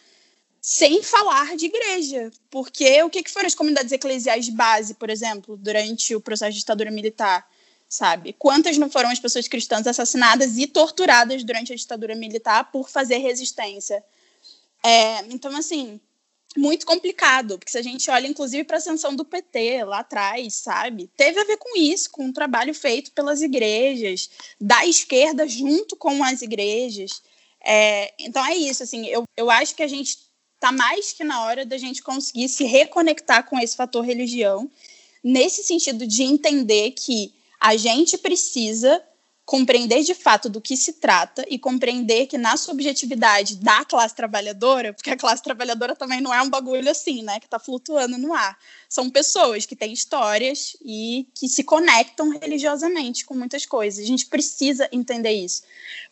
sem falar de igreja. Porque o que, que foram as comunidades eclesiais de base, por exemplo, durante o processo de ditadura militar? Sabe? Quantas não foram as pessoas cristãs assassinadas e torturadas durante a ditadura militar por fazer resistência? É, então, assim, muito complicado, porque se a gente olha, inclusive, para a ascensão do PT lá atrás, sabe? Teve a ver com isso, com um trabalho feito pelas igrejas, da esquerda junto com as igrejas. É, então é isso, assim, eu, eu acho que a gente está mais que na hora da gente conseguir se reconectar com esse fator religião, nesse sentido de entender que a gente precisa compreender de fato do que se trata e compreender que na subjetividade da classe trabalhadora, porque a classe trabalhadora também não é um bagulho assim, né, que está flutuando no ar. São pessoas que têm histórias e que se conectam religiosamente com muitas coisas. A gente precisa entender isso.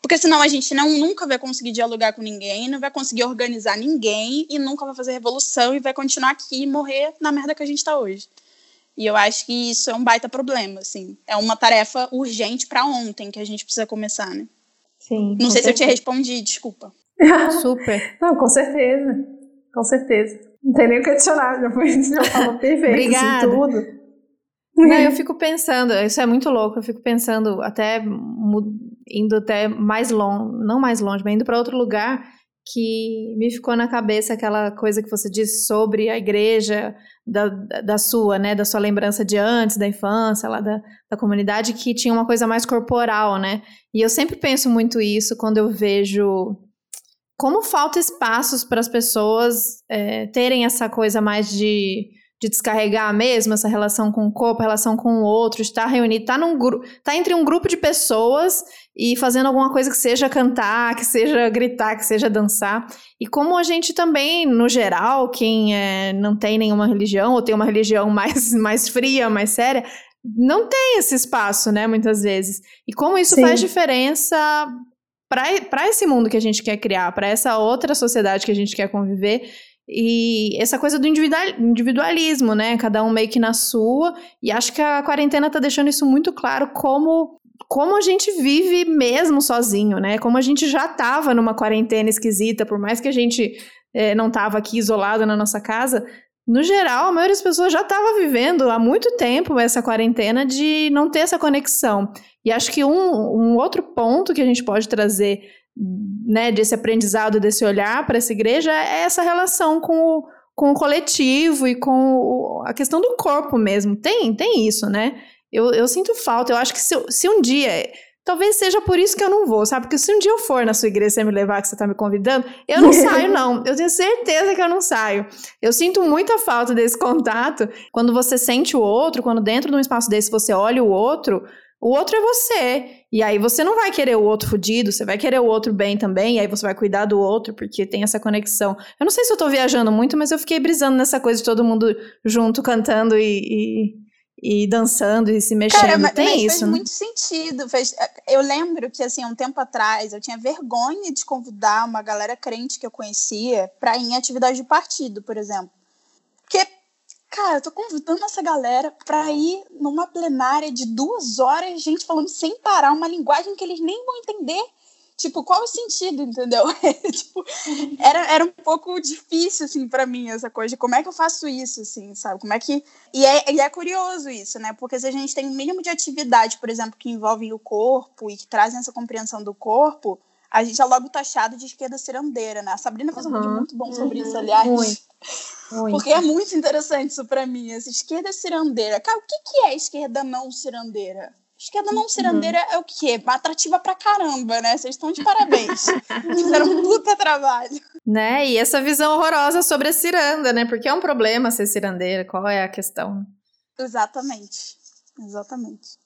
Porque senão a gente não nunca vai conseguir dialogar com ninguém, não vai conseguir organizar ninguém e nunca vai fazer revolução e vai continuar aqui e morrer na merda que a gente está hoje. E eu acho que isso é um baita problema, assim. É uma tarefa urgente para ontem que a gente precisa começar, né? Sim. Não sei certeza. se eu te respondi, desculpa. Super. Não, com certeza. Com certeza. Não tem nem o que adicionar, já, foi, já falou perfeito Obrigada. Assim, tudo. Não, eu fico pensando, isso é muito louco, eu fico pensando até indo até mais longe, não mais longe, mas indo para outro lugar, que me ficou na cabeça aquela coisa que você disse sobre a igreja, da, da sua, né, da sua lembrança de antes, da infância, lá da, da comunidade, que tinha uma coisa mais corporal, né? E eu sempre penso muito isso quando eu vejo como falta espaços para as pessoas é, terem essa coisa mais de de descarregar mesmo essa relação com o corpo, relação com o outro, estar reunido, estar tá num grupo, tá entre um grupo de pessoas e fazendo alguma coisa que seja cantar, que seja gritar, que seja dançar. E como a gente também, no geral, quem é, não tem nenhuma religião ou tem uma religião mais, mais fria, mais séria, não tem esse espaço, né, muitas vezes. E como isso Sim. faz diferença para esse mundo que a gente quer criar, para essa outra sociedade que a gente quer conviver e essa coisa do individualismo, né? Cada um meio que na sua. E acho que a quarentena tá deixando isso muito claro como como a gente vive mesmo sozinho, né? Como a gente já tava numa quarentena esquisita, por mais que a gente é, não tava aqui isolado na nossa casa, no geral, a maioria das pessoas já estava vivendo há muito tempo essa quarentena de não ter essa conexão. E acho que um, um outro ponto que a gente pode trazer né, desse aprendizado, desse olhar para essa igreja é essa relação com o, com o coletivo e com o, a questão do corpo mesmo. Tem, tem isso, né? Eu, eu sinto falta. Eu acho que se, se um dia. Talvez seja por isso que eu não vou, sabe? Porque se um dia eu for na sua igreja e você me levar, que você tá me convidando, eu não saio, não. Eu tenho certeza que eu não saio. Eu sinto muita falta desse contato. Quando você sente o outro, quando dentro de um espaço desse você olha o outro, o outro é você. E aí você não vai querer o outro fudido, você vai querer o outro bem também, e aí você vai cuidar do outro, porque tem essa conexão. Eu não sei se eu tô viajando muito, mas eu fiquei brisando nessa coisa de todo mundo junto cantando e, e, e dançando e se mexendo. Cara, mas, tem mas isso. Fez né? muito sentido. Fez, eu lembro que, assim, um tempo atrás, eu tinha vergonha de convidar uma galera crente que eu conhecia para ir em atividade de partido, por exemplo. Porque Cara, eu tô convidando essa galera pra ir numa plenária de duas horas, gente falando sem parar, uma linguagem que eles nem vão entender. Tipo, qual o sentido, entendeu? tipo, era, era um pouco difícil, assim, para mim, essa coisa de como é que eu faço isso, assim, sabe? Como é que. E é, e é curioso isso, né? Porque se a gente tem um mínimo de atividade, por exemplo, que envolvem o corpo e que trazem essa compreensão do corpo, a gente é logo taxado de esquerda cirandeira, né? A Sabrina fez um uhum. vídeo muito bom sobre uhum. isso, aliás. Muito. Muito. Porque é muito interessante isso para mim, essa esquerda cirandeira. Cara, o que, que é esquerda não cirandeira? Esquerda não cirandeira uhum. é o quê? Atrativa pra caramba, né? Vocês estão de parabéns. Fizeram um puta trabalho. Né? E essa visão horrorosa sobre a ciranda, né? Porque é um problema ser cirandeira. Qual é a questão? Exatamente. Exatamente.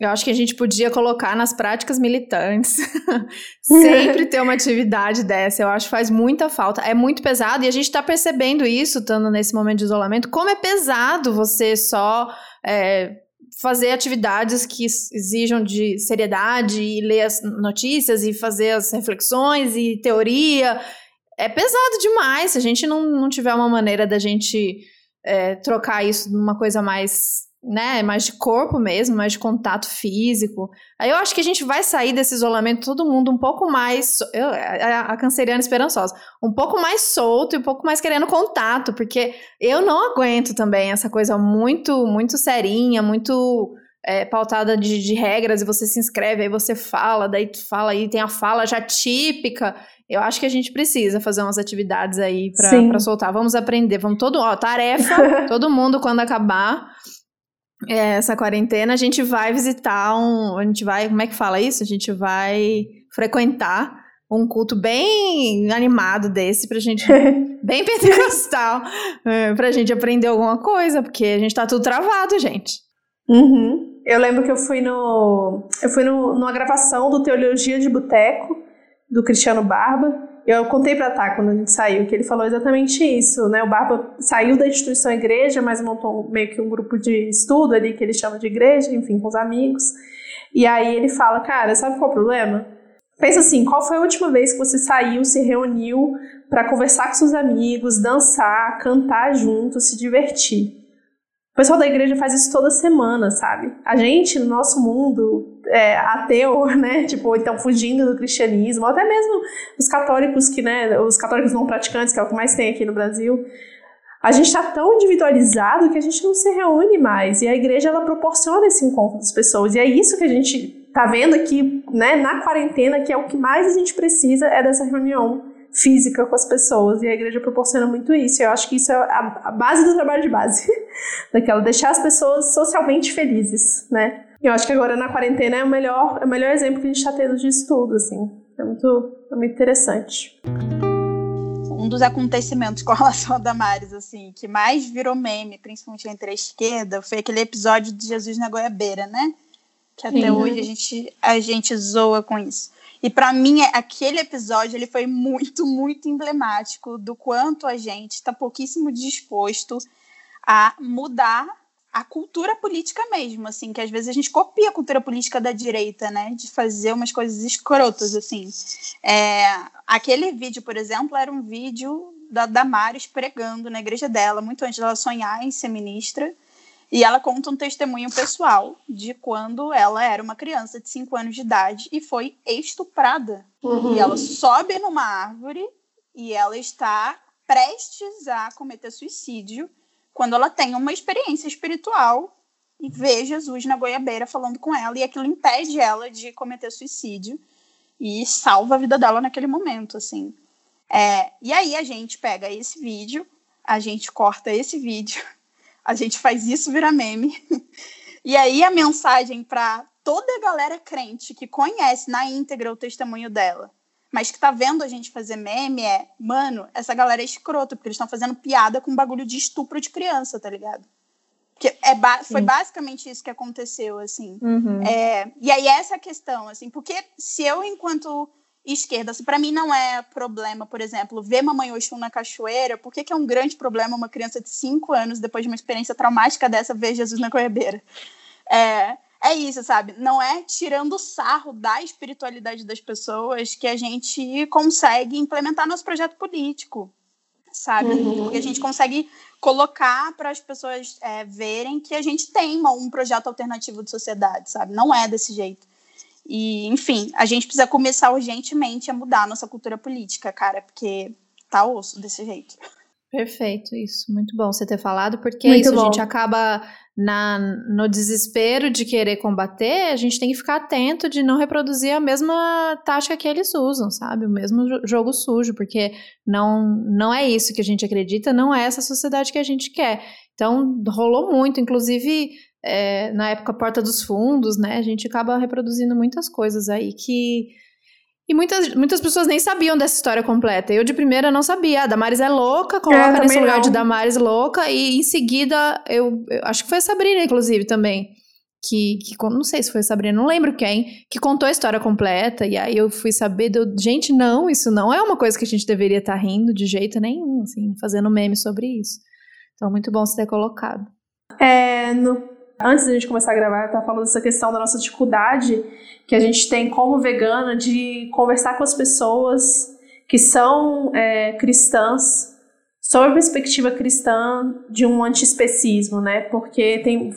Eu acho que a gente podia colocar nas práticas militantes. Sempre ter uma atividade dessa. Eu acho que faz muita falta. É muito pesado e a gente está percebendo isso, estando nesse momento de isolamento, como é pesado você só. É, fazer atividades que exijam de seriedade e ler as notícias e fazer as reflexões e teoria. É pesado demais se a gente não, não tiver uma maneira da gente é, trocar isso numa coisa mais né, mais de corpo mesmo, mais de contato físico. Aí eu acho que a gente vai sair desse isolamento todo mundo um pouco mais, eu, a, a canceriana esperançosa, um pouco mais solto e um pouco mais querendo contato, porque eu não aguento também essa coisa muito, muito serinha, muito é, pautada de, de, regras, e você se inscreve, aí você fala, daí tu fala aí, tem a fala já típica. Eu acho que a gente precisa fazer umas atividades aí para soltar. Vamos aprender, vamos todo, ó, tarefa, todo mundo quando acabar essa quarentena, a gente vai visitar um. A gente vai. Como é que fala isso? A gente vai frequentar um culto bem animado desse pra gente. bem pentecostal. é, pra gente aprender alguma coisa, porque a gente tá tudo travado, gente. Uhum. Eu lembro que eu fui no. Eu fui no, numa gravação do Teologia de Boteco, do Cristiano Barba. Eu contei para Tá quando a gente saiu que ele falou exatamente isso, né? O Barba saiu da instituição igreja, mas montou meio que um grupo de estudo ali que ele chama de igreja, enfim, com os amigos. E aí ele fala, cara, sabe qual é o problema? Pensa assim, qual foi a última vez que você saiu, se reuniu para conversar com seus amigos, dançar, cantar junto, se divertir? Pessoal da igreja faz isso toda semana, sabe? A gente, no nosso mundo é, ateu, né? Tipo, então fugindo do cristianismo, até mesmo os católicos que, né? Os católicos não praticantes, que é o que mais tem aqui no Brasil. A gente está tão individualizado que a gente não se reúne mais. E a igreja, ela proporciona esse encontro das pessoas. E é isso que a gente tá vendo aqui, né? Na quarentena, que é o que mais a gente precisa, é dessa reunião física com as pessoas. E a igreja proporciona muito isso. Eu acho que isso é a, base do trabalho de base. Daquela, deixar as pessoas socialmente felizes, né? Eu acho que agora na quarentena é o melhor, é o melhor exemplo que a gente está tendo de estudo, assim. É muito, é muito interessante. Um dos acontecimentos com relação a Damares, assim, que mais virou meme, principalmente entre a esquerda, foi aquele episódio de Jesus na Goiabeira, né? Que até Sim. hoje a gente, a gente zoa com isso. E para mim, aquele episódio ele foi muito, muito emblemático do quanto a gente está pouquíssimo disposto a mudar a cultura política mesmo, assim, que às vezes a gente copia a cultura política da direita, né, de fazer umas coisas escrotas, assim. É, aquele vídeo, por exemplo, era um vídeo da Damares pregando na igreja dela, muito antes dela sonhar em ser ministra, e ela conta um testemunho pessoal de quando ela era uma criança de 5 anos de idade e foi estuprada. Uhum. E ela sobe numa árvore e ela está prestes a cometer suicídio quando ela tem uma experiência espiritual e vê Jesus na goiabeira falando com ela e aquilo impede ela de cometer suicídio e salva a vida dela naquele momento, assim. É, e aí a gente pega esse vídeo, a gente corta esse vídeo a gente faz isso virar meme. e aí a mensagem para toda a galera crente que conhece na íntegra o testemunho dela, mas que tá vendo a gente fazer meme é, mano, essa galera é escrota, porque eles estão fazendo piada com bagulho de estupro de criança, tá ligado? Que é ba foi basicamente isso que aconteceu, assim. Uhum. É, e aí essa questão, assim, porque se eu, enquanto esquerda. Assim, para mim não é problema, por exemplo, ver Mamãe Oxum na cachoeira. Por que, que é um grande problema uma criança de 5 anos, depois de uma experiência traumática dessa, ver Jesus na Goiabeira? É, é isso, sabe? Não é tirando sarro da espiritualidade das pessoas que a gente consegue implementar nosso projeto político, sabe? Uhum. Que a gente consegue colocar para as pessoas é, verem que a gente tem um projeto alternativo de sociedade, sabe? Não é desse jeito. E, enfim, a gente precisa começar urgentemente a mudar a nossa cultura política, cara, porque tá osso desse jeito. Perfeito, isso. Muito bom você ter falado, porque Muito isso bom. a gente acaba na, no desespero de querer combater, a gente tem que ficar atento de não reproduzir a mesma tática que eles usam, sabe? O mesmo jogo sujo, porque não, não é isso que a gente acredita, não é essa sociedade que a gente quer. Então, rolou muito, inclusive é, na época Porta dos Fundos, né? A gente acaba reproduzindo muitas coisas aí que. E muitas, muitas pessoas nem sabiam dessa história completa. Eu, de primeira, não sabia. A Damares é louca, coloca é, nesse lugar não. de Damares louca, e em seguida, eu, eu, acho que foi a Sabrina, inclusive, também. Que, que, não sei se foi a Sabrina, não lembro quem, que contou a história completa, e aí eu fui saber, do, gente, não, isso não é uma coisa que a gente deveria estar tá rindo de jeito nenhum, assim, fazendo meme sobre isso. Então, muito bom você ter colocado. É, no Antes da gente começar a gravar, eu estava falando dessa questão da nossa dificuldade que a gente tem como vegana de conversar com as pessoas que são é, cristãs sobre a perspectiva cristã de um antiespecismo, né? Porque tem,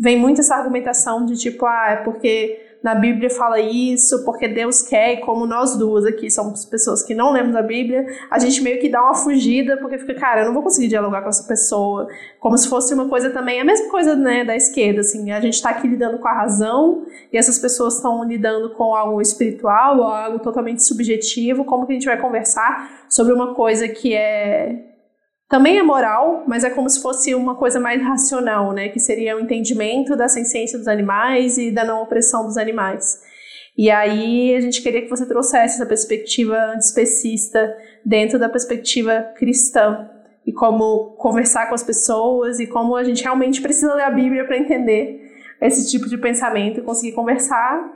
vem muito essa argumentação de tipo, ah, é porque na Bíblia fala isso, porque Deus quer, e como nós duas aqui somos pessoas que não lemos a Bíblia, a gente meio que dá uma fugida, porque fica, cara, eu não vou conseguir dialogar com essa pessoa, como se fosse uma coisa também, a mesma coisa, né, da esquerda, assim, a gente tá aqui lidando com a razão, e essas pessoas estão lidando com algo espiritual, algo totalmente subjetivo, como que a gente vai conversar sobre uma coisa que é também é moral, mas é como se fosse uma coisa mais racional, né? Que seria o entendimento da ciência dos animais e da não opressão dos animais. E aí a gente queria que você trouxesse essa perspectiva antiespecista dentro da perspectiva cristã e como conversar com as pessoas e como a gente realmente precisa ler a Bíblia para entender esse tipo de pensamento e conseguir conversar,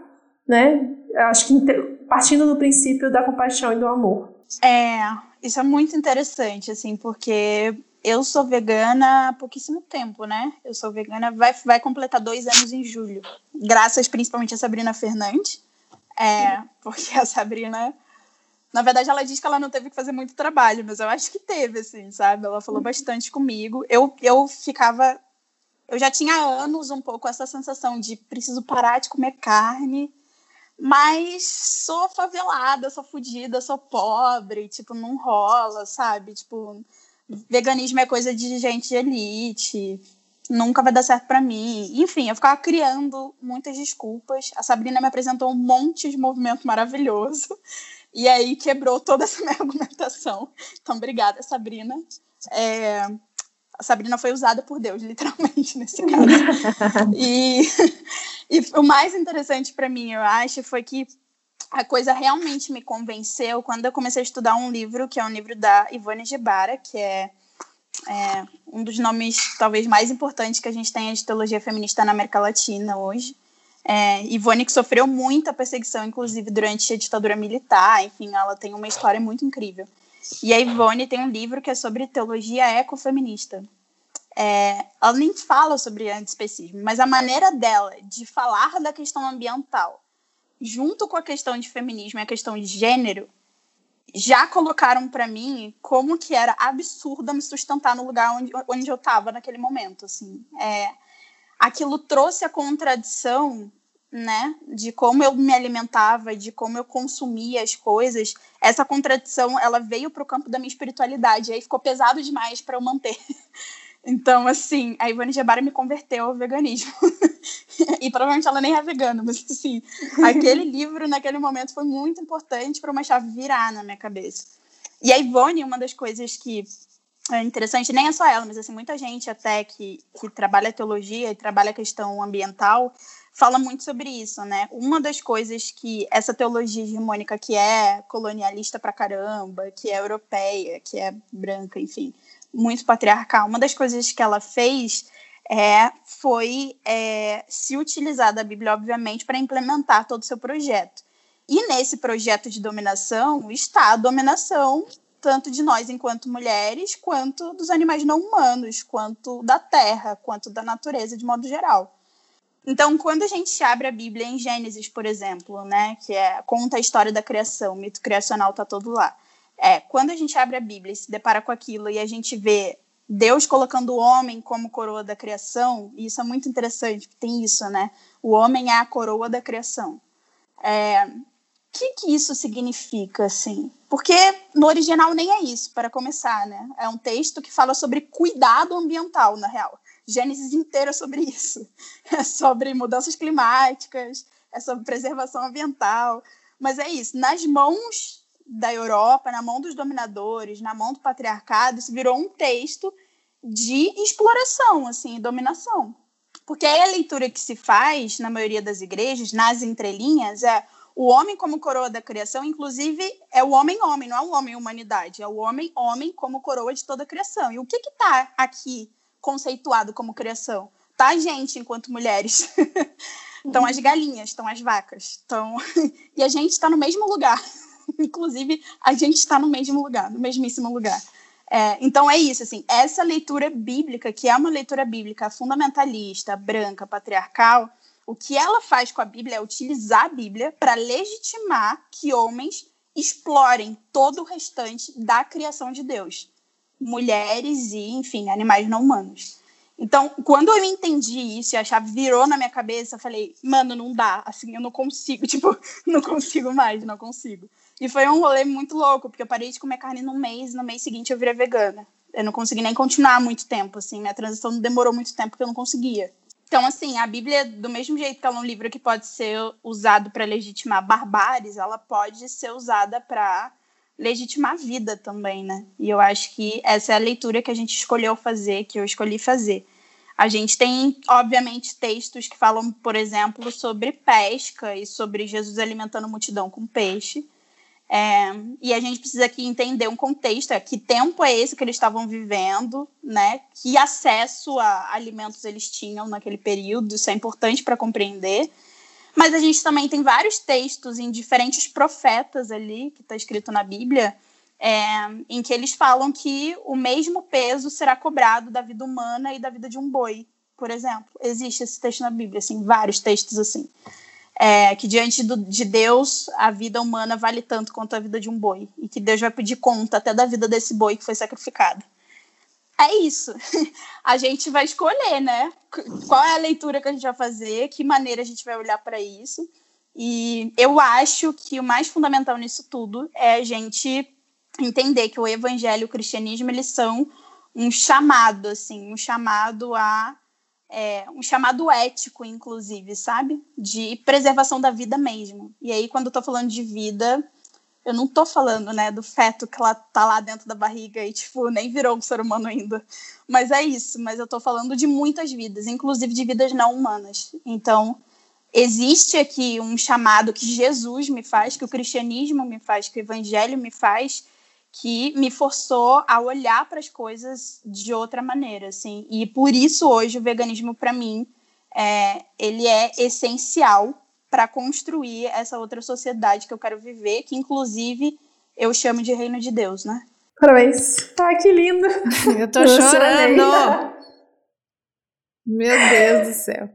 né? Acho que partindo do princípio da compaixão e do amor. É, isso é muito interessante, assim, porque eu sou vegana há pouquíssimo tempo, né? Eu sou vegana, vai, vai completar dois anos em julho. Graças principalmente a Sabrina Fernandes. É, porque a Sabrina. Na verdade, ela diz que ela não teve que fazer muito trabalho, mas eu acho que teve, assim, sabe? Ela falou bastante comigo. Eu, eu ficava. Eu já tinha anos um pouco essa sensação de preciso parar de comer carne mas sou favelada, sou fodida, sou pobre, tipo, não rola, sabe? Tipo, veganismo é coisa de gente de elite, nunca vai dar certo para mim. Enfim, eu ficava criando muitas desculpas. A Sabrina me apresentou um monte de movimento maravilhoso. E aí quebrou toda essa minha argumentação. Então, obrigada, Sabrina. É, a Sabrina foi usada por Deus, literalmente, nesse caso. e, e o mais interessante para mim, eu acho, foi que a coisa realmente me convenceu quando eu comecei a estudar um livro, que é um livro da Ivone Gebara, que é, é um dos nomes talvez mais importantes que a gente tem de teologia feminista na América Latina hoje. É, Ivone que sofreu muita perseguição, inclusive durante a ditadura militar, enfim, ela tem uma história muito incrível. E a Ivone tem um livro que é sobre teologia ecofeminista. É, ela nem fala sobre antiespecismo, mas a maneira dela de falar da questão ambiental, junto com a questão de feminismo e a questão de gênero, já colocaram para mim como que era absurdo me sustentar no lugar onde, onde eu estava naquele momento. Assim. É, aquilo trouxe a contradição né, de como eu me alimentava, de como eu consumia as coisas, essa contradição ela veio para o campo da minha espiritualidade, aí ficou pesado demais para eu manter. Então, assim, a Ivone Gebara me converteu ao veganismo. e provavelmente ela nem é vegana, mas assim, aquele livro naquele momento foi muito importante para uma chave virar na minha cabeça. E a Ivone, uma das coisas que é interessante, nem é só ela, mas assim, muita gente até que, que trabalha teologia e trabalha a questão ambiental, fala muito sobre isso, né? Uma das coisas que essa teologia hegemônica que é colonialista pra caramba, que é europeia, que é branca, enfim, muito patriarcal, uma das coisas que ela fez é, foi é, se utilizar da Bíblia, obviamente, para implementar todo o seu projeto. E nesse projeto de dominação está a dominação tanto de nós enquanto mulheres, quanto dos animais não humanos, quanto da terra, quanto da natureza de modo geral. Então, quando a gente abre a Bíblia em Gênesis, por exemplo, né, que é conta a história da criação, o mito criacional está todo lá. É, quando a gente abre a Bíblia e se depara com aquilo e a gente vê Deus colocando o homem como coroa da criação, e isso é muito interessante, porque tem isso, né? O homem é a coroa da criação. É, que, que isso significa, assim? Porque no original nem é isso, para começar, né? É um texto que fala sobre cuidado ambiental, na real. Gênesis inteira sobre isso. É sobre mudanças climáticas, é sobre preservação ambiental. Mas é isso, nas mãos da Europa, na mão dos dominadores, na mão do patriarcado, isso virou um texto de exploração, assim, dominação. Porque aí a leitura que se faz na maioria das igrejas, nas entrelinhas, é o homem como coroa da criação, inclusive é o homem-homem, não é o homem-humanidade, é o homem-homem como coroa de toda a criação. E o que está aqui conceituado como criação. Tá a gente enquanto mulheres. estão as galinhas, estão as vacas, estão e a gente está no mesmo lugar. Inclusive, a gente está no mesmo lugar, no mesmíssimo lugar. É, então é isso, assim, essa leitura bíblica, que é uma leitura bíblica fundamentalista, branca, patriarcal, o que ela faz com a Bíblia é utilizar a Bíblia para legitimar que homens explorem todo o restante da criação de Deus. Mulheres e, enfim, animais não humanos. Então, quando eu entendi isso e a chave virou na minha cabeça, eu falei, mano, não dá, assim, eu não consigo, tipo, não consigo mais, não consigo. E foi um rolê muito louco, porque eu parei de comer carne num mês, no mês seguinte eu virei vegana. Eu não consegui nem continuar muito tempo, assim, minha transição não demorou muito tempo porque eu não conseguia. Então, assim, a Bíblia, do mesmo jeito que ela é um livro que pode ser usado para legitimar barbáries, ela pode ser usada para legitimar a vida também, né? E eu acho que essa é a leitura que a gente escolheu fazer, que eu escolhi fazer. A gente tem, obviamente, textos que falam, por exemplo, sobre pesca e sobre Jesus alimentando multidão com peixe. É, e a gente precisa aqui entender um contexto, é, que tempo é esse que eles estavam vivendo, né? Que acesso a alimentos eles tinham naquele período, isso é importante para compreender. Mas a gente também tem vários textos em diferentes profetas ali, que está escrito na Bíblia, é, em que eles falam que o mesmo peso será cobrado da vida humana e da vida de um boi, por exemplo. Existe esse texto na Bíblia, assim, vários textos assim é, que diante do, de Deus a vida humana vale tanto quanto a vida de um boi e que Deus vai pedir conta até da vida desse boi que foi sacrificado. É isso. A gente vai escolher, né? Qual é a leitura que a gente vai fazer, que maneira a gente vai olhar para isso. E eu acho que o mais fundamental nisso tudo é a gente entender que o evangelho e o cristianismo eles são um chamado, assim, um chamado a é, um chamado ético, inclusive, sabe? De preservação da vida mesmo. E aí, quando eu tô falando de vida, eu não tô falando, né, do feto que ela tá lá dentro da barriga e, tipo, nem virou um ser humano ainda. Mas é isso, mas eu tô falando de muitas vidas, inclusive de vidas não humanas. Então, existe aqui um chamado que Jesus me faz, que o cristianismo me faz, que o evangelho me faz, que me forçou a olhar para as coisas de outra maneira, assim. E por isso hoje o veganismo para mim é, ele é essencial para construir essa outra sociedade que eu quero viver, que inclusive eu chamo de reino de Deus, né? Parabéns. Ai, que lindo. Eu tô chorando. Meu Deus do céu.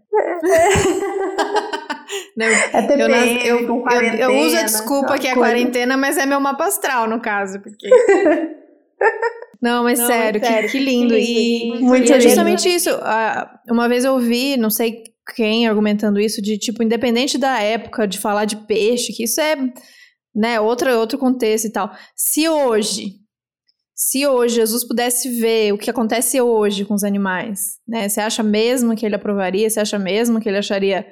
Não, é TPM, eu, eu, eu, eu, uso a desculpa que é coisa. quarentena, mas é meu mapa astral, no caso, porque. Não, mas não, sério, sério que, que, lindo. Que lindo. E, Muito e é justamente isso. Uma vez eu vi, não sei quem argumentando isso, de tipo, independente da época de falar de peixe, que isso é né, outro, outro contexto e tal. Se hoje, se hoje Jesus pudesse ver o que acontece hoje com os animais, né? Você acha mesmo que ele aprovaria? Você acha mesmo que ele acharia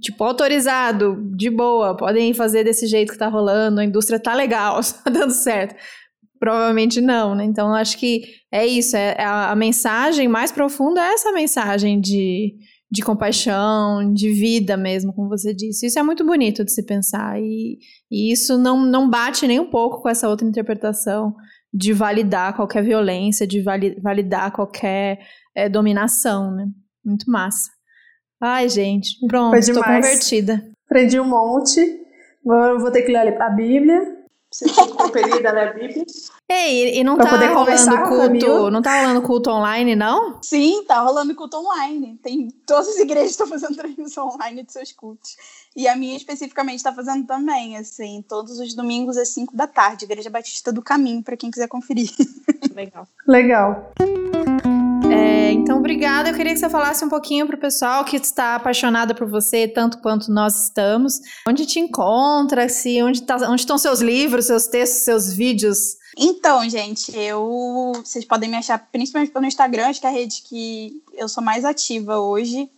tipo, autorizado, de boa, podem fazer desse jeito que tá rolando, a indústria tá legal, tá dando certo. Provavelmente não, né? Então, acho que é isso, é, é a, a, mensagem mais profunda é essa mensagem de, de compaixão, de vida mesmo, como você disse. Isso é muito bonito de se pensar e, e isso não, não bate nem um pouco com essa outra interpretação de validar qualquer violência, de validar qualquer é, dominação, né? Muito massa. Ai, gente, pronto, estou convertida. Aprendi um monte. Agora eu vou ter que ler a Bíblia. Você tem compelida a ler a Bíblia. Ei, e não pra tá poder rolando culto, não tá rolando culto online, não? Sim, tá rolando culto online. Tem todas as igrejas estão fazendo transmissão online de seus cultos. E a minha especificamente está fazendo também, assim, todos os domingos às 5 da tarde, Igreja Batista do Caminho, para quem quiser conferir. Legal. Legal. É, então, obrigada. Eu queria que você falasse um pouquinho para o pessoal que está apaixonado por você, tanto quanto nós estamos. Onde te encontra? Se, onde, tá, onde estão seus livros, seus textos, seus vídeos? Então, gente, eu. Vocês podem me achar principalmente pelo Instagram, acho que é a rede que eu sou mais ativa hoje.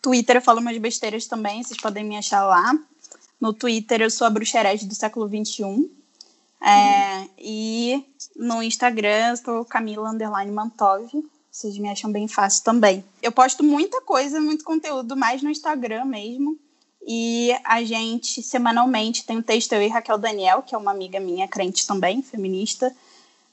Twitter eu falo umas besteiras também, vocês podem me achar lá. No Twitter eu sou a bruxerete do século XXI. É, uhum. E no Instagram eu sou Camila Underline Mantov. Vocês me acham bem fácil também. Eu posto muita coisa, muito conteúdo, mais no Instagram mesmo. E a gente, semanalmente, tem um texto, eu e Raquel Daniel, que é uma amiga minha, crente também, feminista,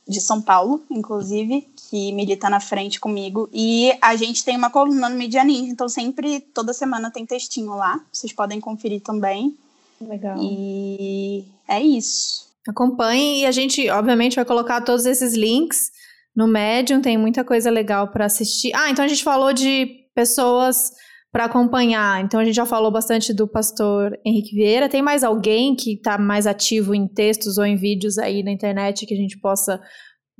de São Paulo, inclusive, que milita na frente comigo. E a gente tem uma coluna no Media Ninja, então sempre, toda semana tem textinho lá. Vocês podem conferir também. Legal. E é isso. Acompanhem e a gente, obviamente, vai colocar todos esses links no Medium, tem muita coisa legal para assistir. Ah, então a gente falou de pessoas para acompanhar. Então a gente já falou bastante do pastor Henrique Vieira. Tem mais alguém que está mais ativo em textos ou em vídeos aí na internet que a gente possa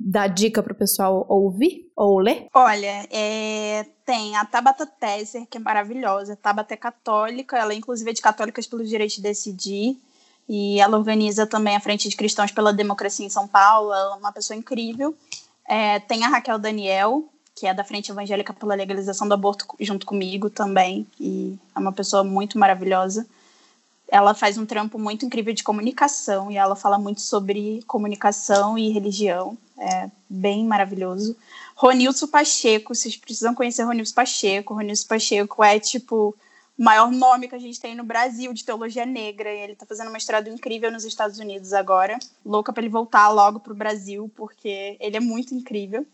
dar dica para o pessoal ouvir ou ler? Olha, é, tem a Tabata Tesser, que é maravilhosa. A Tabata é católica, ela inclusive é de Católicas pelo Direito de Decidir. E ela organiza também a Frente de Cristãos pela Democracia em São Paulo. Ela é uma pessoa incrível. É, tem a Raquel Daniel, que é da Frente Evangélica pela Legalização do Aborto, junto comigo também, e é uma pessoa muito maravilhosa. Ela faz um trampo muito incrível de comunicação e ela fala muito sobre comunicação e religião. É bem maravilhoso. Ronilson Pacheco, vocês precisam conhecer Ronilson Pacheco. Ronilson Pacheco é tipo o maior nome que a gente tem no Brasil de teologia negra. Ele está fazendo um mestrado incrível nos Estados Unidos agora. Louca para ele voltar logo para o Brasil, porque ele é muito incrível.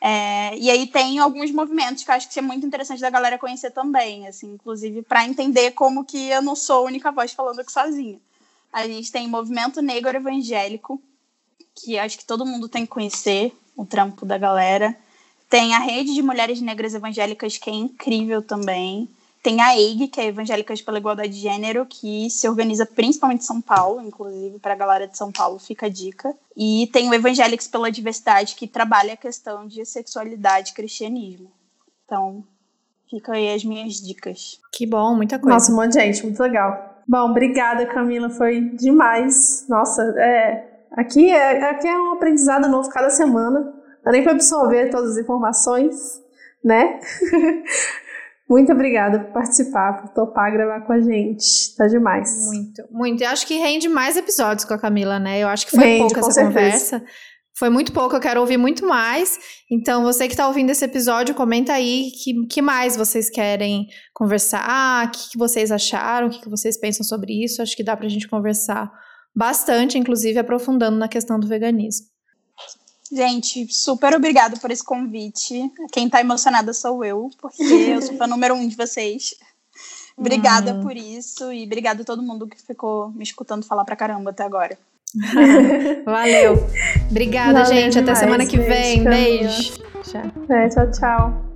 É, e aí tem alguns movimentos que eu acho que é muito interessante da galera conhecer também, assim, inclusive para entender como que eu não sou a única voz falando aqui sozinha. A gente tem Movimento Negro Evangélico, que acho que todo mundo tem que conhecer o trampo da galera. Tem a Rede de Mulheres Negras Evangélicas, que é incrível também. Tem a EIG, que é Evangélicas pela Igualdade de Gênero, que se organiza principalmente em São Paulo, inclusive para a galera de São Paulo fica a dica. E tem o Evangélicos pela Diversidade, que trabalha a questão de sexualidade e cristianismo. Então, fica aí as minhas dicas. Que bom, muita coisa. Nossa, um monte de gente, muito legal. Bom, obrigada, Camila, foi demais. Nossa, é, aqui, é, aqui é um aprendizado novo cada semana. Não dá nem para absorver todas as informações, né? Muito obrigada por participar, por topar gravar com a gente. Tá demais. Muito, muito. Eu acho que rende mais episódios com a Camila, né? Eu acho que foi rende, pouco essa certeza. conversa. Foi muito pouco, eu quero ouvir muito mais. Então, você que está ouvindo esse episódio, comenta aí que, que mais vocês querem conversar, o que, que vocês acharam, o que, que vocês pensam sobre isso. Acho que dá para a gente conversar bastante, inclusive aprofundando na questão do veganismo. Gente, super obrigado por esse convite. Quem tá emocionada sou eu, porque eu sou fã número um de vocês. Obrigada hum. por isso e obrigada a todo mundo que ficou me escutando falar pra caramba até agora. Valeu. Obrigada, Valeu gente. Demais. Até semana que vem. Beijo. Tchau. É, tchau, tchau.